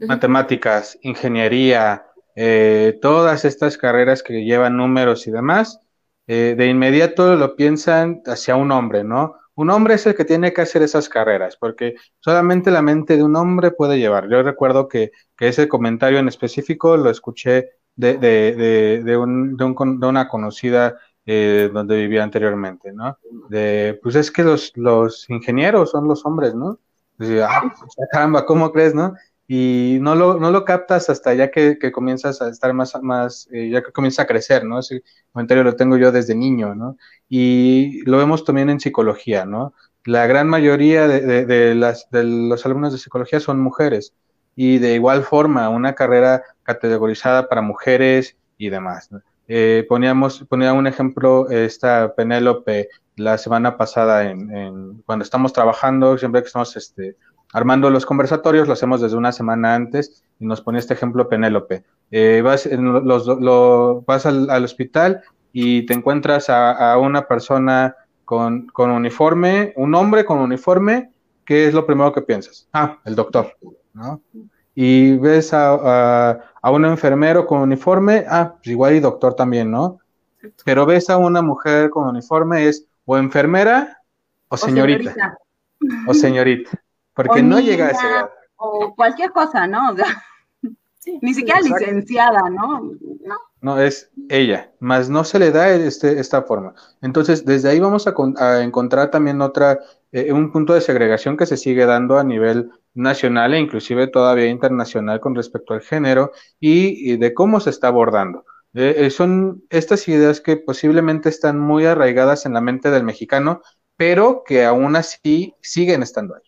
Matemáticas, ingeniería, eh, todas estas carreras que llevan números y demás, de inmediato lo piensan hacia un hombre, ¿no? Un hombre es el que tiene que hacer esas carreras, porque solamente la mente de un hombre puede llevar. Yo recuerdo que, ese comentario en específico lo escuché de, de, de, un, de, una conocida eh, donde vivía anteriormente, ¿no? De, pues es que los, los ingenieros son los hombres, ¿no? ah, pues, caramba, ¿cómo crees, no? y no lo, no lo captas hasta ya que, que comienzas a estar más, más eh, ya que comienza a crecer, ¿no? Ese comentario lo tengo yo desde niño, ¿no? Y lo vemos también en psicología, ¿no? La gran mayoría de, de, las, de los alumnos de psicología son mujeres y de igual forma una carrera categorizada para mujeres y demás. ¿no? Eh, poníamos, ponía un ejemplo, esta Penélope la semana pasada en, en, cuando estamos trabajando, siempre que estamos este, armando los conversatorios, lo hacemos desde una semana antes y nos pone este ejemplo Penélope. Eh, vas, los, lo, vas al, hospital y te encuentras a, una persona con, con, uniforme, un hombre con uniforme, ¿qué es lo primero que piensas? Ah, el doctor, ¿no? Y ves a, a, un enfermero con uniforme, ah, pues igual y doctor también, ¿no? Pero ves a una mujer con uniforme, es o enfermera o señorita. O señorita. Porque no llega a ese O cualquier cosa, ¿no? O sea, ni siquiera licenciada, ¿no? ¿no? No, es ella, más no se le da este, esta forma. Entonces, desde ahí vamos a, encontrar también otra, eh, un punto de segregación que se sigue dando a nivel nacional e inclusive todavía internacional con respecto al género y, de cómo se está abordando. Eh, eh, son estas ideas que posiblemente están muy arraigadas en la mente del mexicano, pero que aún así siguen estando ahí.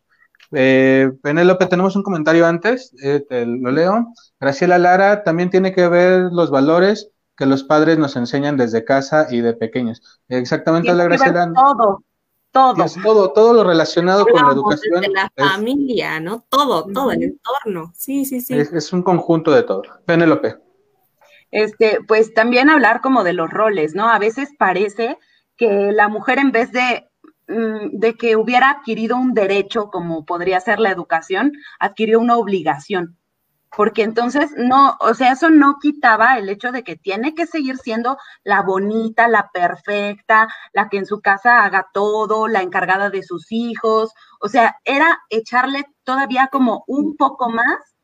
Eh, Penélope, tenemos un comentario antes, eh, lo leo. Graciela Lara también tiene que ver los valores que los padres nos enseñan desde casa y de pequeños. Exactamente, la Graciela. Todo, todo. todo, todo lo relacionado con la educación. Desde la familia, ¿no? Todo, todo, el entorno. Sí, sí, sí. Es, un conjunto de todo. Penélope. Este, pues también hablar como de los roles, ¿no? A veces parece que la mujer en vez de, mm, de que hubiera adquirido un derecho, como podría ser la educación, adquirió una obligación porque entonces no, o sea, eso no quitaba el hecho de que tiene que seguir siendo la bonita, la perfecta, la que en su casa haga todo, la encargada de sus hijos, o sea, era echarle todavía como un poco más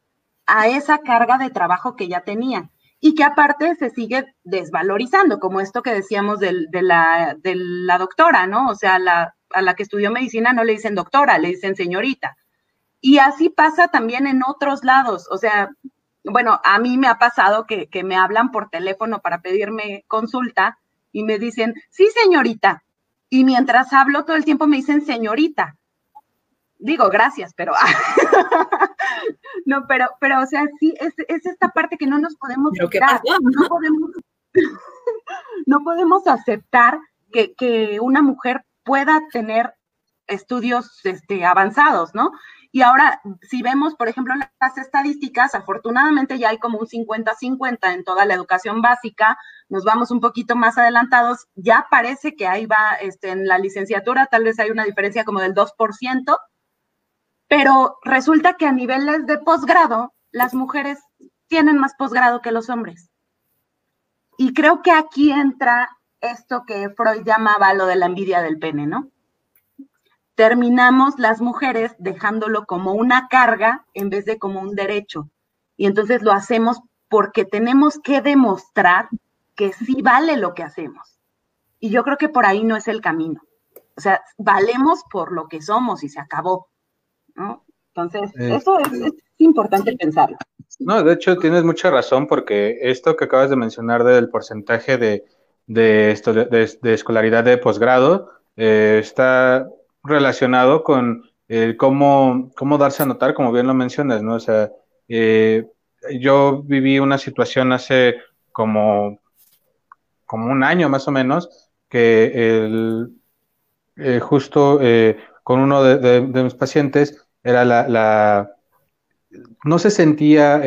a esa carga de trabajo que ya tenía. Y que aparte se sigue desvalorizando, como esto que decíamos de, la, de la doctora, ¿no? O sea, la, a la que estudió medicina no le dicen doctora, le dicen señorita y así pasa también en otros lados. O sea, bueno, a mí me ha pasado que, me hablan por teléfono para pedirme consulta y me dicen, sí, señorita. Y mientras hablo todo el tiempo me dicen señorita. Digo, gracias, pero no, pero, pero, o sea, sí, es, esta parte que no nos podemos quitar. No podemos, no podemos aceptar que, que, una mujer pueda tener estudios este, avanzados, ¿no? Y ahora, si vemos, por ejemplo, las estadísticas, afortunadamente ya hay como un 50-50 en toda la educación básica, nos vamos un poquito más adelantados, ya parece que ahí va este, en la licenciatura, tal vez hay una diferencia como del 2%, pero resulta que a niveles de posgrado, las mujeres tienen más posgrado que los hombres. Y creo que aquí entra esto que Freud llamaba lo de la envidia del pene, ¿no? Terminamos las mujeres dejándolo como una carga en vez de como un derecho. Y entonces lo hacemos porque tenemos que demostrar que sí vale lo que hacemos. Y yo creo que por ahí no es el camino. O sea, valemos por lo que somos y se acabó. ¿no? Entonces, eh, eso es, importante pensarlo. No, de hecho tienes mucha razón porque esto que acabas de mencionar del porcentaje de, de, esto, de, escolaridad de posgrado eh, está relacionado con eh, cómo, cómo darse a notar, como bien lo mencionas, ¿no? O sea, eh, yo viví una situación hace como, como un año más o menos, que el, eh, justo con uno de, mis pacientes era la, la no se sentía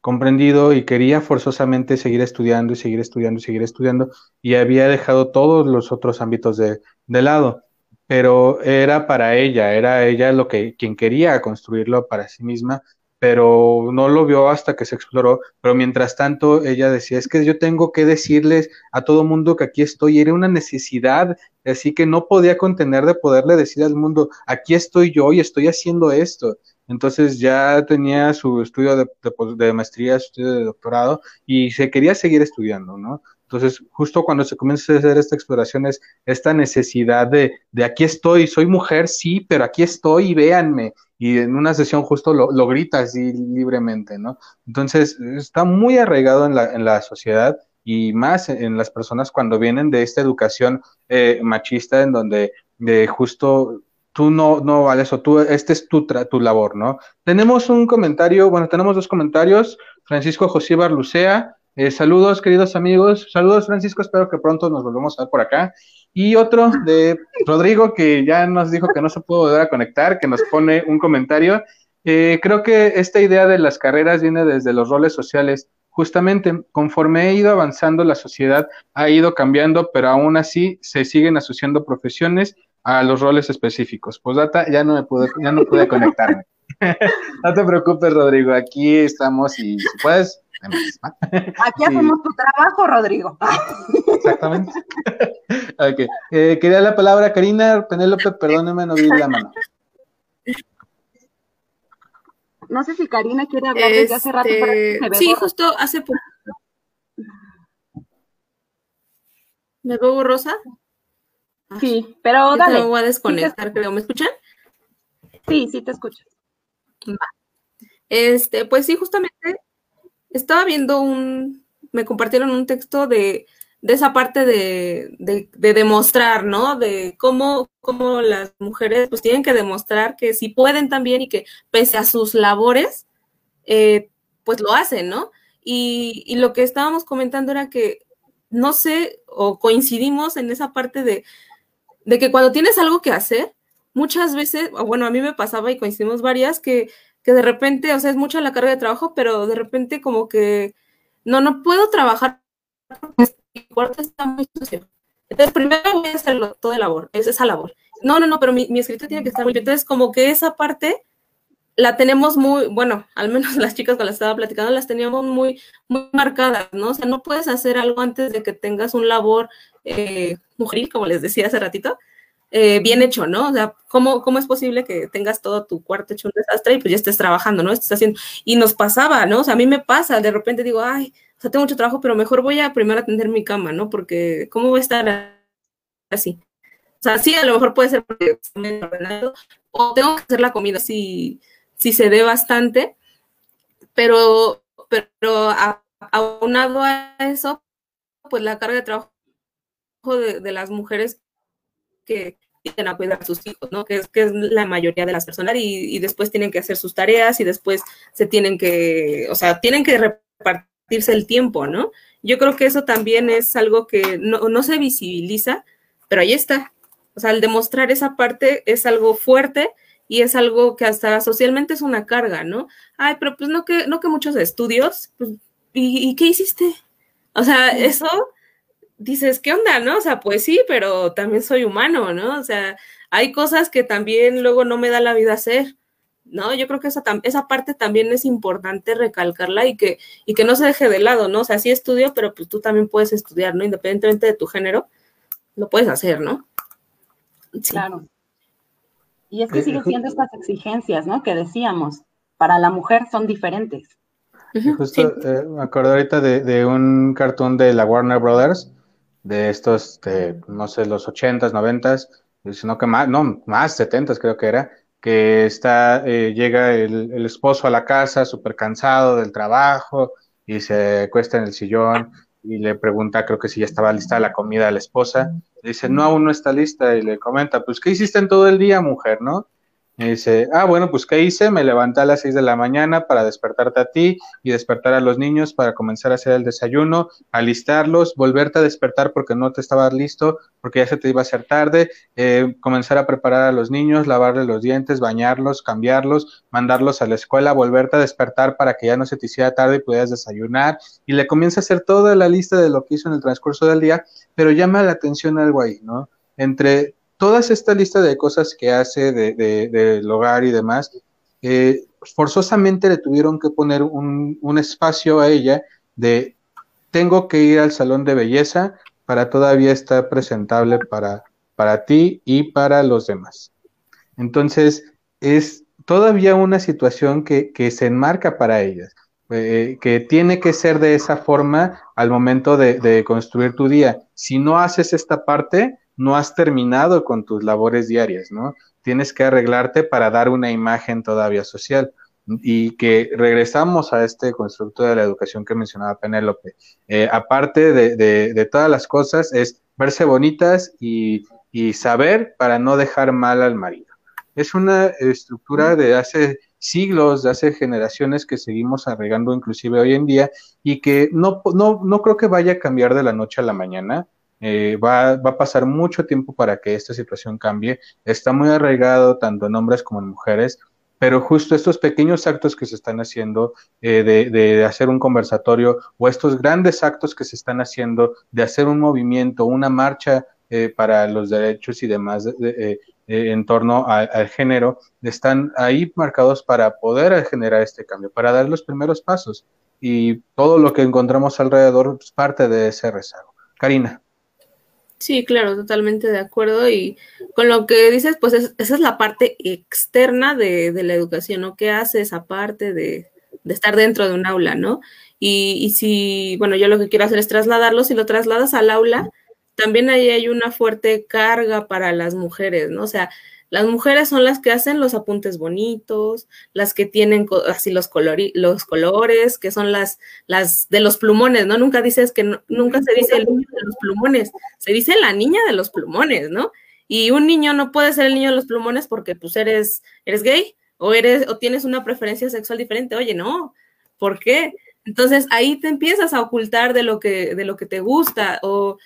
comprendido y quería forzosamente seguir estudiando y seguir estudiando y seguir estudiando y había dejado todos los otros ámbitos de, de lado pero era para ella, era ella lo que quien quería construirlo para sí misma, pero no lo vio hasta que se exploró, pero mientras tanto ella decía, es que yo tengo que decirles a todo mundo que aquí estoy, era una necesidad, así que no podía contener de poderle decir al mundo, aquí estoy yo y estoy haciendo esto. Entonces ya tenía su estudio de, de, de maestría, su estudio de doctorado y se quería seguir estudiando, ¿no? Entonces, justo cuando se comienza a hacer esta exploración es esta necesidad de, de aquí estoy, soy mujer, sí, pero aquí estoy y véanme. Y en una sesión justo lo, lo grita así libremente, ¿no? Entonces, está muy arraigado en la, en la sociedad y más en las personas cuando vienen de esta educación eh, machista en donde de justo tú no, no vales o tú, este es tu, tu labor, ¿no? Tenemos un comentario, bueno, tenemos dos comentarios. Francisco José Barlucea eh, saludos, queridos amigos. Saludos, Francisco. Espero que pronto nos volvamos a ver por acá. Y otro de Rodrigo, que ya nos dijo que no se pudo volver a conectar, que nos pone un comentario. Eh, creo que esta idea de las carreras viene desde los roles sociales. Justamente, conforme he ido avanzando, la sociedad ha ido cambiando, pero aún así se siguen asociando profesiones a los roles específicos. Pues data, ya no me pude, ya no pude conectarme. no te preocupes, Rodrigo. Aquí estamos y si puedes, Aquí hacemos tu trabajo, Rodrigo. Exactamente. okay. Eh, quería la palabra Karina Penélope, perdóneme, no vi la mano. No sé si Karina quiere hablar desde hace rato. Este, sí, justo hace poco. ¿Me veo borrosa? Sí, pero dale. Me voy a desconectar, creo. ¿Me escuchan? Sí, sí te escucho. Este, pues sí, justamente estaba viendo un, me compartieron un texto de, esa parte de, demostrar, ¿no? De cómo, cómo las mujeres pues tienen que demostrar que sí pueden también y que pese a sus labores, eh, pues lo hacen, ¿no? Y, y, lo que estábamos comentando era que, no sé, o coincidimos en esa parte de, de que cuando tienes algo que hacer, muchas veces, bueno, a mí me pasaba y coincidimos varias, que que de repente, o sea, es mucha la carga de trabajo, pero de repente como que no, no puedo trabajar porque mi cuarto está muy sucio. Entonces, primero voy a hacer toda labor, es esa labor. No, no, no, pero mi, mi escrito tiene que estar muy bien. Entonces, como que esa parte la tenemos muy, bueno, al menos las chicas con las que estaba platicando las teníamos muy, muy marcadas, ¿no? O sea, no puedes hacer algo antes de que tengas un labor eh, mujeril, como les decía hace ratito, eh, bien hecho, ¿no? O sea, ¿cómo, ¿cómo es posible que tengas todo tu cuarto hecho un desastre y pues ya estés trabajando, ¿no? Estás haciendo, y nos pasaba, ¿no? O sea, a mí me pasa, de repente digo, ay, o sea, tengo mucho trabajo, pero mejor voy a primero atender mi cama, ¿no? Porque, ¿cómo voy a estar así? O sea, sí, a lo mejor puede ser porque ordenado, o tengo que hacer la comida si, si se dé bastante, pero, pero aunado a eso, pues la carga de trabajo de, de las mujeres que tienen a cuidar a sus hijos, ¿no? Que es, que es la mayoría de las personas y, después tienen que hacer sus tareas y después se tienen que, o sea, tienen que repartirse el tiempo, ¿no? Yo creo que eso también es algo que no, no se visibiliza, pero ahí está. O sea, el demostrar esa parte es algo fuerte y es algo que hasta socialmente es una carga, ¿no? Ay, pero pues no que, no que muchos estudios, pues, ¿y, ¿y qué hiciste? O sea, eso dices, ¿qué onda, no? O sea, pues sí, pero también soy humano, ¿no? O sea, hay cosas que también luego no me da la vida hacer, ¿no? Yo creo que esa, esa parte también es importante recalcarla y que, y que no se deje de lado, ¿no? O sea, sí estudio, pero pues tú también puedes estudiar, ¿no? Independientemente de tu género, lo puedes hacer, ¿no? Claro. Y es que sigue siendo estas exigencias, ¿no? Que decíamos, para la mujer son diferentes. justo eh, me acuerdo ahorita de, de, un cartoon de la Warner Brothers de estos, de, no sé, los ochentas, noventas, sino que más, no, más setentas creo que era, que está, eh, llega el, el, esposo a la casa súper cansado del trabajo y se cuesta en el sillón y le pregunta, creo que si ya estaba lista la comida a la esposa. Le dice, no, aún no está lista y le comenta, pues, ¿qué hiciste en todo el día, mujer, no? Y dice, ah, bueno, pues ¿qué hice? Me levanté a las seis de la mañana para despertarte a ti y despertar a los niños para comenzar a hacer el desayuno, alistarlos, volverte a despertar porque no te estabas listo, porque ya se te iba a hacer tarde, eh, comenzar a preparar a los niños, lavarles los dientes, bañarlos, cambiarlos, mandarlos a la escuela, volverte a despertar para que ya no se te hiciera tarde y pudieras desayunar. Y le comienza a hacer toda la lista de lo que hizo en el transcurso del día, pero llama la atención algo ahí, ¿no? Entre todas esta lista de cosas que hace del de, hogar y demás, eh, forzosamente le tuvieron que poner un, un, espacio a ella de tengo que ir al salón de belleza para todavía estar presentable para, para ti y para los demás. Entonces, es todavía una situación que, que se enmarca para ellas, eh, que tiene que ser de esa forma al momento de, de construir tu día. Si no haces esta parte, no has terminado con tus labores diarias, ¿no? Tienes que arreglarte para dar una imagen todavía social. Y que regresamos a este constructo de la educación que mencionaba Penélope. Eh, aparte de, todas las cosas, es verse bonitas y, y saber para no dejar mal al marido. Es una estructura de hace siglos, de hace generaciones que seguimos arreglando inclusive hoy en día y que no, no, no creo que vaya a cambiar de la noche a la mañana eh, va, a pasar mucho tiempo para que esta situación cambie. Está muy arraigado tanto en hombres como en mujeres, pero justo estos pequeños actos que se están haciendo eh, de, hacer un conversatorio o estos grandes actos que se están haciendo de hacer un movimiento, una marcha eh, para los derechos y demás de, en torno al género, están ahí marcados para poder generar este cambio, para dar los primeros pasos. Y todo lo que encontramos alrededor es parte de ese rezago. Karina. Sí, claro, totalmente de acuerdo. Y con lo que dices, pues es, esa es la parte externa de, de, la educación, ¿no? ¿Qué hace esa parte de, de estar dentro de un aula, ¿no? Y, y, si, bueno, yo lo que quiero hacer es trasladarlo, si lo trasladas al aula, también ahí hay una fuerte carga para las mujeres, ¿no? O sea, las mujeres son las que hacen los apuntes bonitos, las que tienen así los, colori los colores, que son las, las de los plumones, ¿no? Nunca dices que nunca se dice el niño de los plumones, se dice la niña de los plumones, ¿no? Y un niño no puede ser el niño de los plumones porque pues eres, eres gay o eres, o tienes una preferencia sexual diferente. Oye, no, ¿por qué? Entonces ahí te empiezas a ocultar de lo que, de lo que te gusta, o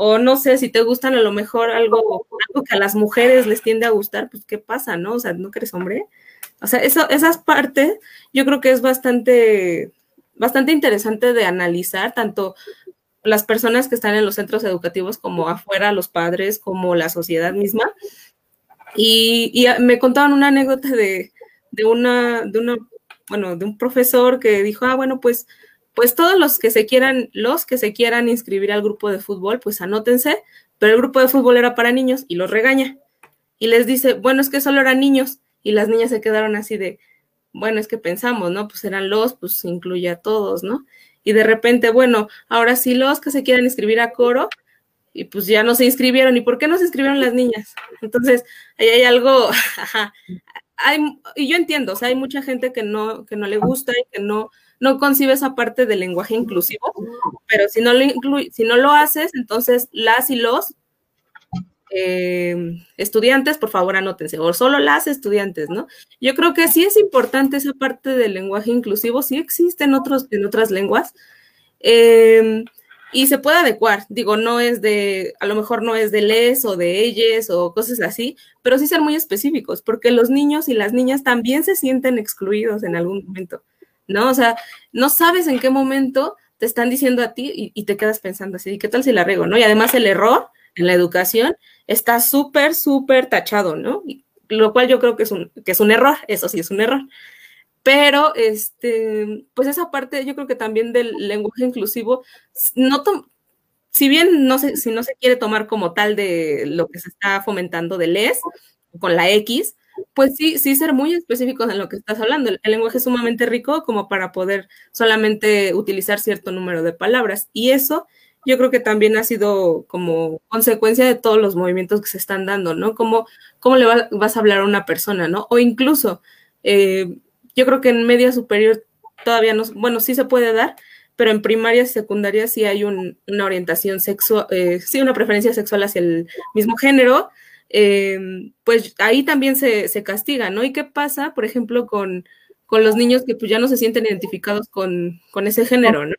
o no sé, si te gustan a lo mejor algo, algo que a las mujeres les tiende a gustar, pues qué pasa, ¿no? O sea, ¿no eres hombre? O sea, eso, esas partes yo creo que es bastante, bastante interesante de analizar, tanto las personas que están en los centros educativos, como afuera, los padres, como la sociedad misma. Y, me contaban una anécdota de, de, una, de una, bueno, de un profesor que dijo, ah, bueno, pues, pues todos los que se quieran, los que se quieran inscribir al grupo de fútbol, pues anótense, pero el grupo de fútbol era para niños y los regaña. Y les dice, bueno, es que solo eran niños. Y las niñas se quedaron así de, bueno, es que pensamos, ¿no? Pues eran los, pues incluye a todos, ¿no? Y de repente, bueno, ahora sí los que se quieran inscribir a coro, y pues ya no se inscribieron. ¿Y por qué no se inscribieron las niñas? Entonces, ahí hay algo, hay, y yo entiendo, o sea, hay mucha gente que no, que no le gusta y que no, no concibe esa parte del lenguaje inclusivo, pero si no lo, si no lo haces, entonces las y los eh, estudiantes, por favor anótense, o solo las estudiantes, ¿no? Yo creo que sí es importante esa parte del lenguaje inclusivo, sí existe en, otros, en otras lenguas, eh, y se puede adecuar, digo, no es de, a lo mejor no es de les o de ellos o cosas así, pero sí ser muy específicos, porque los niños y las niñas también se sienten excluidos en algún momento, ¿no? O sea, no sabes en qué momento te están diciendo a ti y, te quedas pensando así, ¿qué tal si la rego, no? Y además el error en la educación está súper, súper tachado, ¿no? lo cual yo creo que es, un, que es un error, eso sí es un error. Pero, este, pues esa parte yo creo que también del lenguaje inclusivo, no si bien no se, si no se quiere tomar como tal de lo que se está fomentando de les, con la X, pues sí, sí ser muy específicos en lo que estás hablando. El, lenguaje es sumamente rico como para poder solamente utilizar cierto número de palabras. Y eso yo creo que también ha sido como consecuencia de todos los movimientos que se están dando, ¿no? ¿Cómo, cómo le vas a hablar a una persona, ¿no? O incluso, eh, yo creo que en media superior todavía no, bueno, sí se puede dar, pero en primaria y secundaria sí hay una orientación sexual, eh, sí, una preferencia sexual hacia el mismo género, eh, pues ahí también se, se castiga, ¿no? ¿Y qué pasa, por ejemplo, con con los niños que pues ya no se sienten identificados con, ese género, ¿no?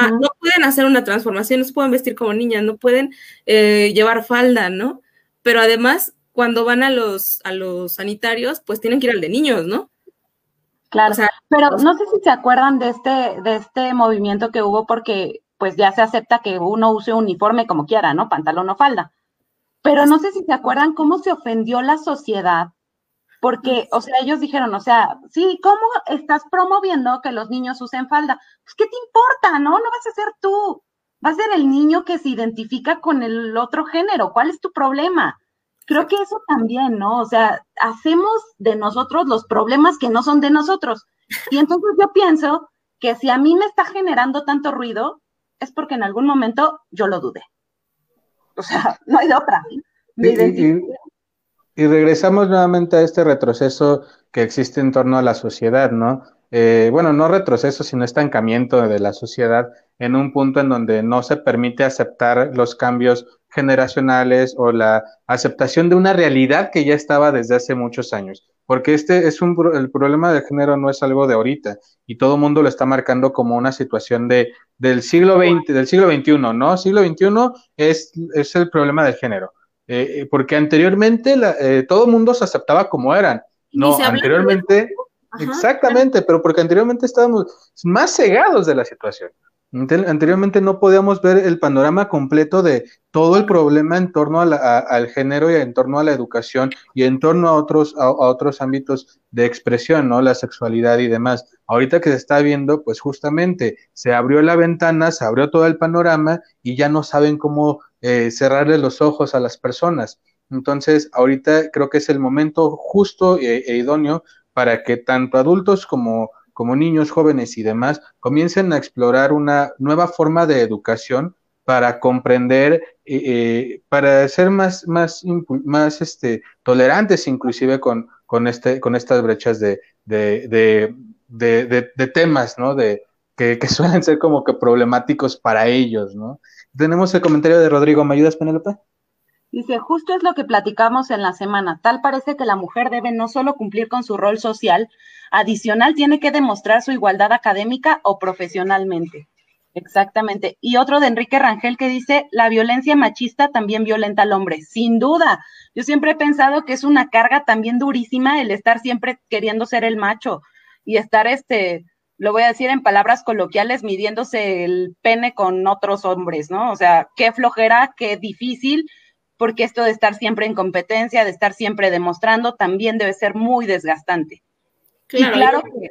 Ah, no pueden hacer una transformación, no se pueden vestir como niñas, no pueden eh, llevar falda, ¿no? Pero además, cuando van a los, a los sanitarios, pues tienen que ir al de niños, ¿no? Claro, pero no sé si se acuerdan de este, de este movimiento que hubo porque pues ya se acepta que uno use uniforme como quiera, ¿no? Pantalón o falda. Pero no sé si se acuerdan cómo se ofendió la sociedad porque, o sea, ellos dijeron, o sea, sí, ¿cómo estás promoviendo que los niños usen falda? Pues, ¿qué te importa, no? No vas a ser tú, va a ser el niño que se identifica con el otro género, ¿cuál es tu problema? Creo que eso también, ¿no? O sea, hacemos de nosotros los problemas que no son de nosotros. Y entonces yo pienso que si a mí me está generando tanto ruido, es porque en algún momento yo lo dudé. O sea, no hay de otra. Y regresamos nuevamente a este retroceso que existe en torno a la sociedad, ¿no? Eh, bueno, no retroceso, sino estancamiento de la sociedad en un punto en donde no se permite aceptar los cambios generacionales o la aceptación de una realidad que ya estaba desde hace muchos años. Porque este es un, el problema del género no es algo de ahorita y todo el mundo lo está marcando como una situación de, del siglo XX, del siglo XXI, ¿no? Siglo XXI es, es el problema del género. Eh, eh, porque anteriormente eh, todo el mundo se aceptaba como eran. No, anteriormente, exactamente, pero porque anteriormente estábamos más cegados de la situación. Anteriormente no podíamos ver el panorama completo de todo el problema en torno al género y en torno a la educación y en torno a otros, a, otros ámbitos de expresión, ¿no? La sexualidad y demás. Ahorita que se está viendo, pues justamente se abrió la ventana, se abrió todo el panorama y ya no saben cómo eh, cerrarle los ojos a las personas. Entonces, ahorita creo que es el momento justo e, e idóneo para que tanto adultos como como niños, jóvenes y demás, comiencen a explorar una nueva forma de educación para comprender, eh, eh, para ser más, más, más este, tolerantes inclusive con, con, este, con estas brechas de, de, de, temas, ¿no? De, que, que, suelen ser como que problemáticos para ellos, ¿no? Tenemos el comentario de Rodrigo. ¿Me ayudas, Penélope? Dice, justo es lo que platicamos en la semana. Tal parece que la mujer debe no solo cumplir con su rol social, adicional tiene que demostrar su igualdad académica o profesionalmente. Exactamente. Y otro de Enrique Rangel que dice, la violencia machista también violenta al hombre. Sin duda. Yo siempre he pensado que es una carga también durísima el estar siempre queriendo ser el macho y estar este, lo voy a decir en palabras coloquiales, midiéndose el pene con otros hombres, ¿no? O sea, qué flojera, qué difícil, porque esto de estar siempre en competencia, de estar siempre demostrando, también debe ser muy desgastante. y claro que,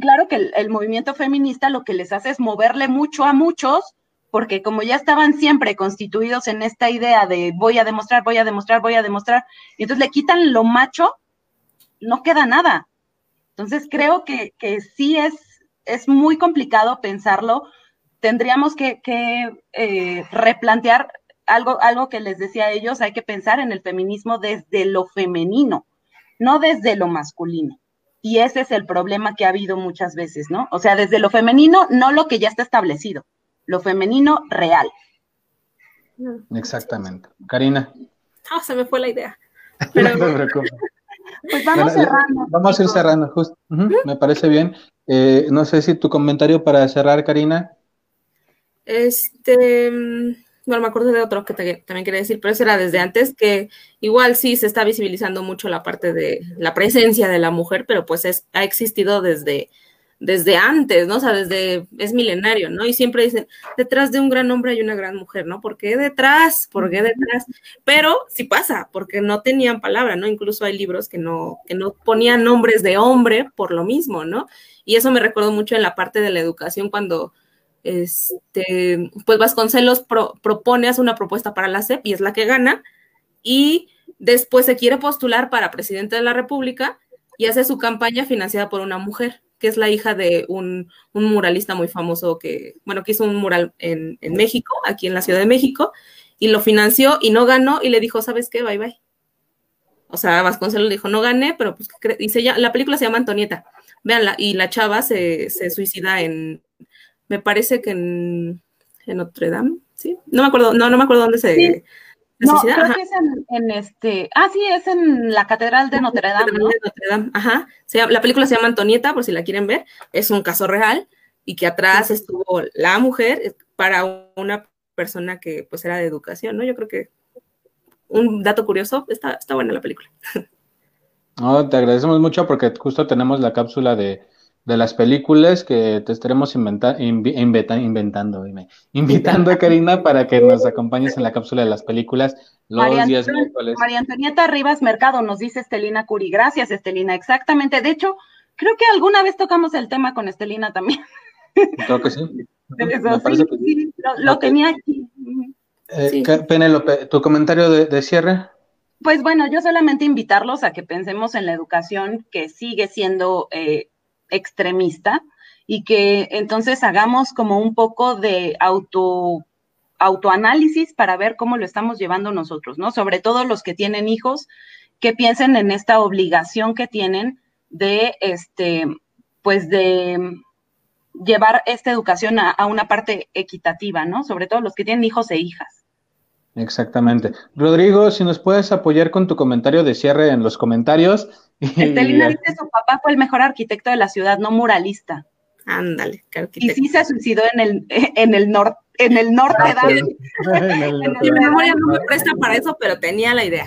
claro que el, movimiento feminista lo que les hace es moverle mucho a muchos, porque como ya estaban siempre constituidos en esta idea de voy a demostrar, voy a demostrar, voy a demostrar, y entonces le quitan lo macho, no queda nada. Entonces creo que, sí es, es muy complicado pensarlo. Tendríamos que, eh, replantear algo, algo que les decía a ellos, hay que pensar en el feminismo desde lo femenino, no desde lo masculino. Y ese es el problema que ha habido muchas veces, ¿no? O sea, desde lo femenino, no lo que ya está establecido, lo femenino real. Exactamente. Karina. Ah, se me fue la idea. pues vamos cerrando. Vamos a ir cerrando, justo. Me parece bien. Eh, no sé si tu comentario para cerrar, Karina. Este, no me acuerdo de otro que también quería decir, pero eso era desde antes, que igual sí se está visibilizando mucho la parte de la presencia de la mujer, pero pues es, ha existido desde, desde antes, ¿no? O sea, desde, es milenario, ¿no? Y siempre dicen, detrás de un gran hombre hay una gran mujer, ¿no? ¿Por qué detrás? ¿Por qué detrás? Pero sí pasa, porque no tenían palabra, ¿no? Incluso hay libros que no, que no ponían nombres de hombre por lo mismo, ¿no? Y eso me recuerdo mucho en la parte de la educación cuando este, pues Vasconcelos propone, hace una propuesta para la CEP y es la que gana, y después se quiere postular para presidente de la República y hace su campaña financiada por una mujer, que es la hija de un, muralista muy famoso que, bueno, que hizo un mural en, México, aquí en la Ciudad de México, y lo financió y no ganó y le dijo, ¿sabes qué? Bye bye. O sea, Vasconcelos le dijo, no gané, pero pues dice ya, la película se llama Antonieta, véanla, y la chava se suicida en, me parece que en, Notre Dame, ¿sí? No me acuerdo, no, no me acuerdo dónde se... No, creo que es en, este, ah, sí, es en la Catedral de Notre Dame, ¿no? De Notre Dame, ajá. la película se llama Antonieta, por si la quieren ver, es un caso real y que atrás estuvo la mujer para una persona que pues era de educación, ¿no? Yo creo que un dato curioso, está, está buena la película. No, te agradecemos mucho porque justo tenemos la cápsula de de las películas que te estaremos inventa, inventando, dime, invitando a Karina para que nos acompañes en la cápsula de las películas los María días miércoles. María Antonieta Rivas Mercado nos dice Estelina Curi. Gracias, Estelina. Exactamente. De hecho, creo que alguna vez tocamos el tema con Estelina también. Creo que sí. sí, lo, tenía aquí. Eh, Penélope, ¿tu comentario de cierre? Pues bueno, yo solamente invitarlos a que pensemos en la educación que sigue siendo eh, extremista y que entonces hagamos como un poco de auto autoanálisis para ver cómo lo estamos llevando nosotros, ¿no? Sobre todo los que tienen hijos, que piensen en esta obligación que tienen de, este, pues de llevar esta educación a, a, una parte equitativa, ¿no? Sobre todo los que tienen hijos e hijas. Exactamente. Rodrigo, si nos puedes apoyar con tu comentario de cierre en los comentarios Estelina dice su papá fue el mejor arquitecto de la ciudad, no muralista. Ándale, Y sí se suicidó en el, en el norte, en el norte. Ah, Mi memoria no me presta para eso, pero tenía la idea.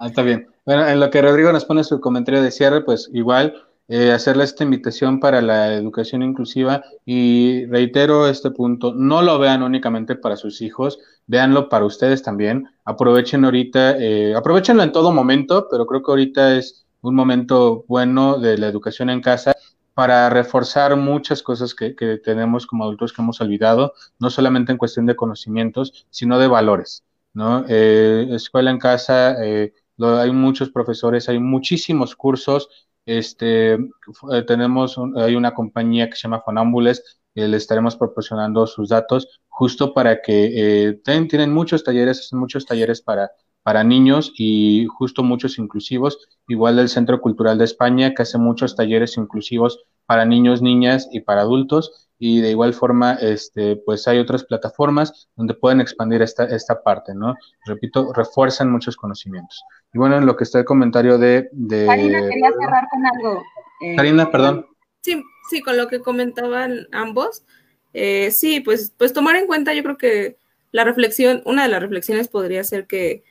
Ah, está bien. Bueno, en lo que Rodrigo nos pone su comentario de cierre, pues igual eh, hacerle esta invitación para la educación inclusiva y reitero este punto, no lo vean únicamente para sus hijos, véanlo para ustedes también, aprovechen ahorita, eh, aprovechenlo en todo momento, pero creo que ahorita es un momento bueno de la educación en casa para reforzar muchas cosas que, tenemos como adultos que hemos olvidado, no solamente en cuestión de conocimientos, sino de valores, ¿no? Eh, escuela en casa, eh, hay muchos profesores, hay muchísimos cursos, este, eh, tenemos, hay una compañía que se llama Fonámbules, le estaremos proporcionando sus datos justo para que eh, tienen muchos talleres, hacen muchos talleres para, para niños y justo muchos inclusivos, igual del Centro Cultural de España que hace muchos talleres inclusivos para niños, niñas y para adultos y de igual forma este pues hay otras plataformas donde pueden expandir esta, esta parte, ¿no? Repito, refuerzan muchos conocimientos. Y bueno, en lo que está el comentario de... de Karina, quería cerrar con algo. Eh, Karina, perdón. Sí, sí, con lo que comentaban ambos, eh, sí, pues, pues tomar en cuenta, yo creo que la reflexión, una de las reflexiones podría ser que,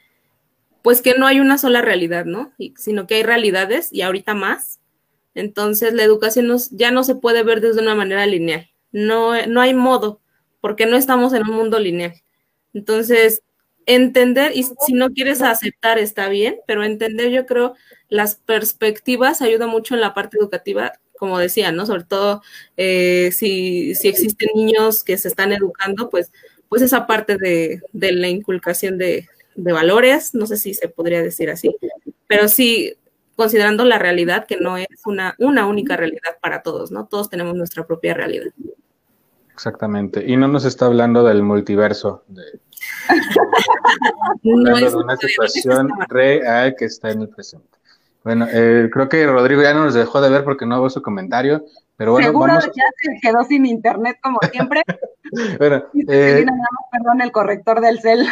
pues que no hay una sola realidad, ¿no? sino que hay realidades y ahorita más, Entonces, la educación ya no se puede ver desde una manera lineal. No, no hay modo, porque no estamos en un mundo lineal. Entonces, entender, y si no quieres aceptar, está bien, pero entender, yo creo, las perspectivas ayuda mucho en la parte educativa, como decía, ¿no? Sobre todo eh, si, si, existen niños que se están educando, pues, pues esa parte de, de la inculcación de, de, valores, no sé si se podría decir así, pero sí considerando la realidad que no es una, una única realidad para todos, ¿no? Todos tenemos nuestra propia realidad. Exactamente. Y no nos está hablando del multiverso, de, no de una situación real que está en el presente. Bueno, eh, creo que Rodrigo ya no nos dejó de ver porque no hago su comentario, pero bueno, Seguro ya se quedó sin internet como siempre. bueno, eh, perdón, el corrector del cel.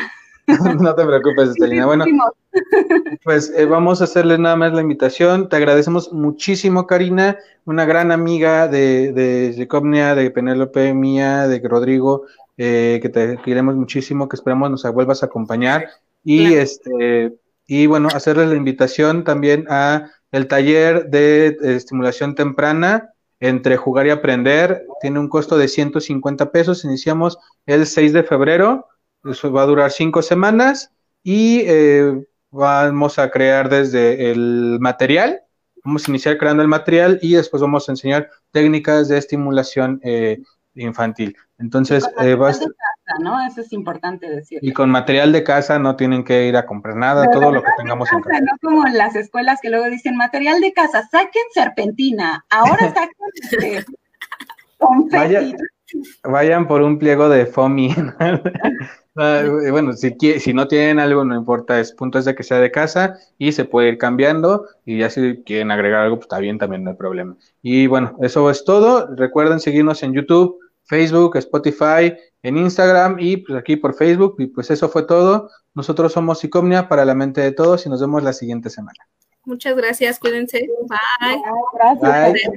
no te preocupes, Estelina. Bueno, pues eh, vamos a hacerle nada más la invitación. Te agradecemos muchísimo, Karina, una gran amiga de, de de Penélope, mía, de Rodrigo, eh, que te queremos muchísimo, que esperamos nos vuelvas a acompañar. Y este y bueno, hacerles la invitación también a el taller de estimulación temprana entre jugar y aprender. Tiene un costo de 150 pesos. Iniciamos el 6 de febrero eso va a durar cinco semanas y eh, vamos a crear desde el material. Vamos a iniciar creando el material y después vamos a enseñar técnicas de estimulación eh, infantil. Entonces, eh, va a casa, ¿no? Eso es importante decir. Y con material de casa no tienen que ir a comprar nada, todo lo que tengamos en casa. No como en las escuelas que luego dicen material de casa, saquen serpentina, ahora saquen este, vayan por un pliego de FOMI. Ah, bueno, si, si no tienen algo, no importa, es punto es de que sea de casa y se puede ir cambiando y ya si quieren agregar algo, pues está bien, también no hay problema. Y bueno, eso es todo. Recuerden seguirnos en YouTube, Facebook, Spotify, en Instagram y pues aquí por Facebook. Y pues eso fue todo. Nosotros somos Icomnia para la mente de todos y nos vemos la siguiente semana. Muchas gracias, cuídense. Bye. Gracias. Bye.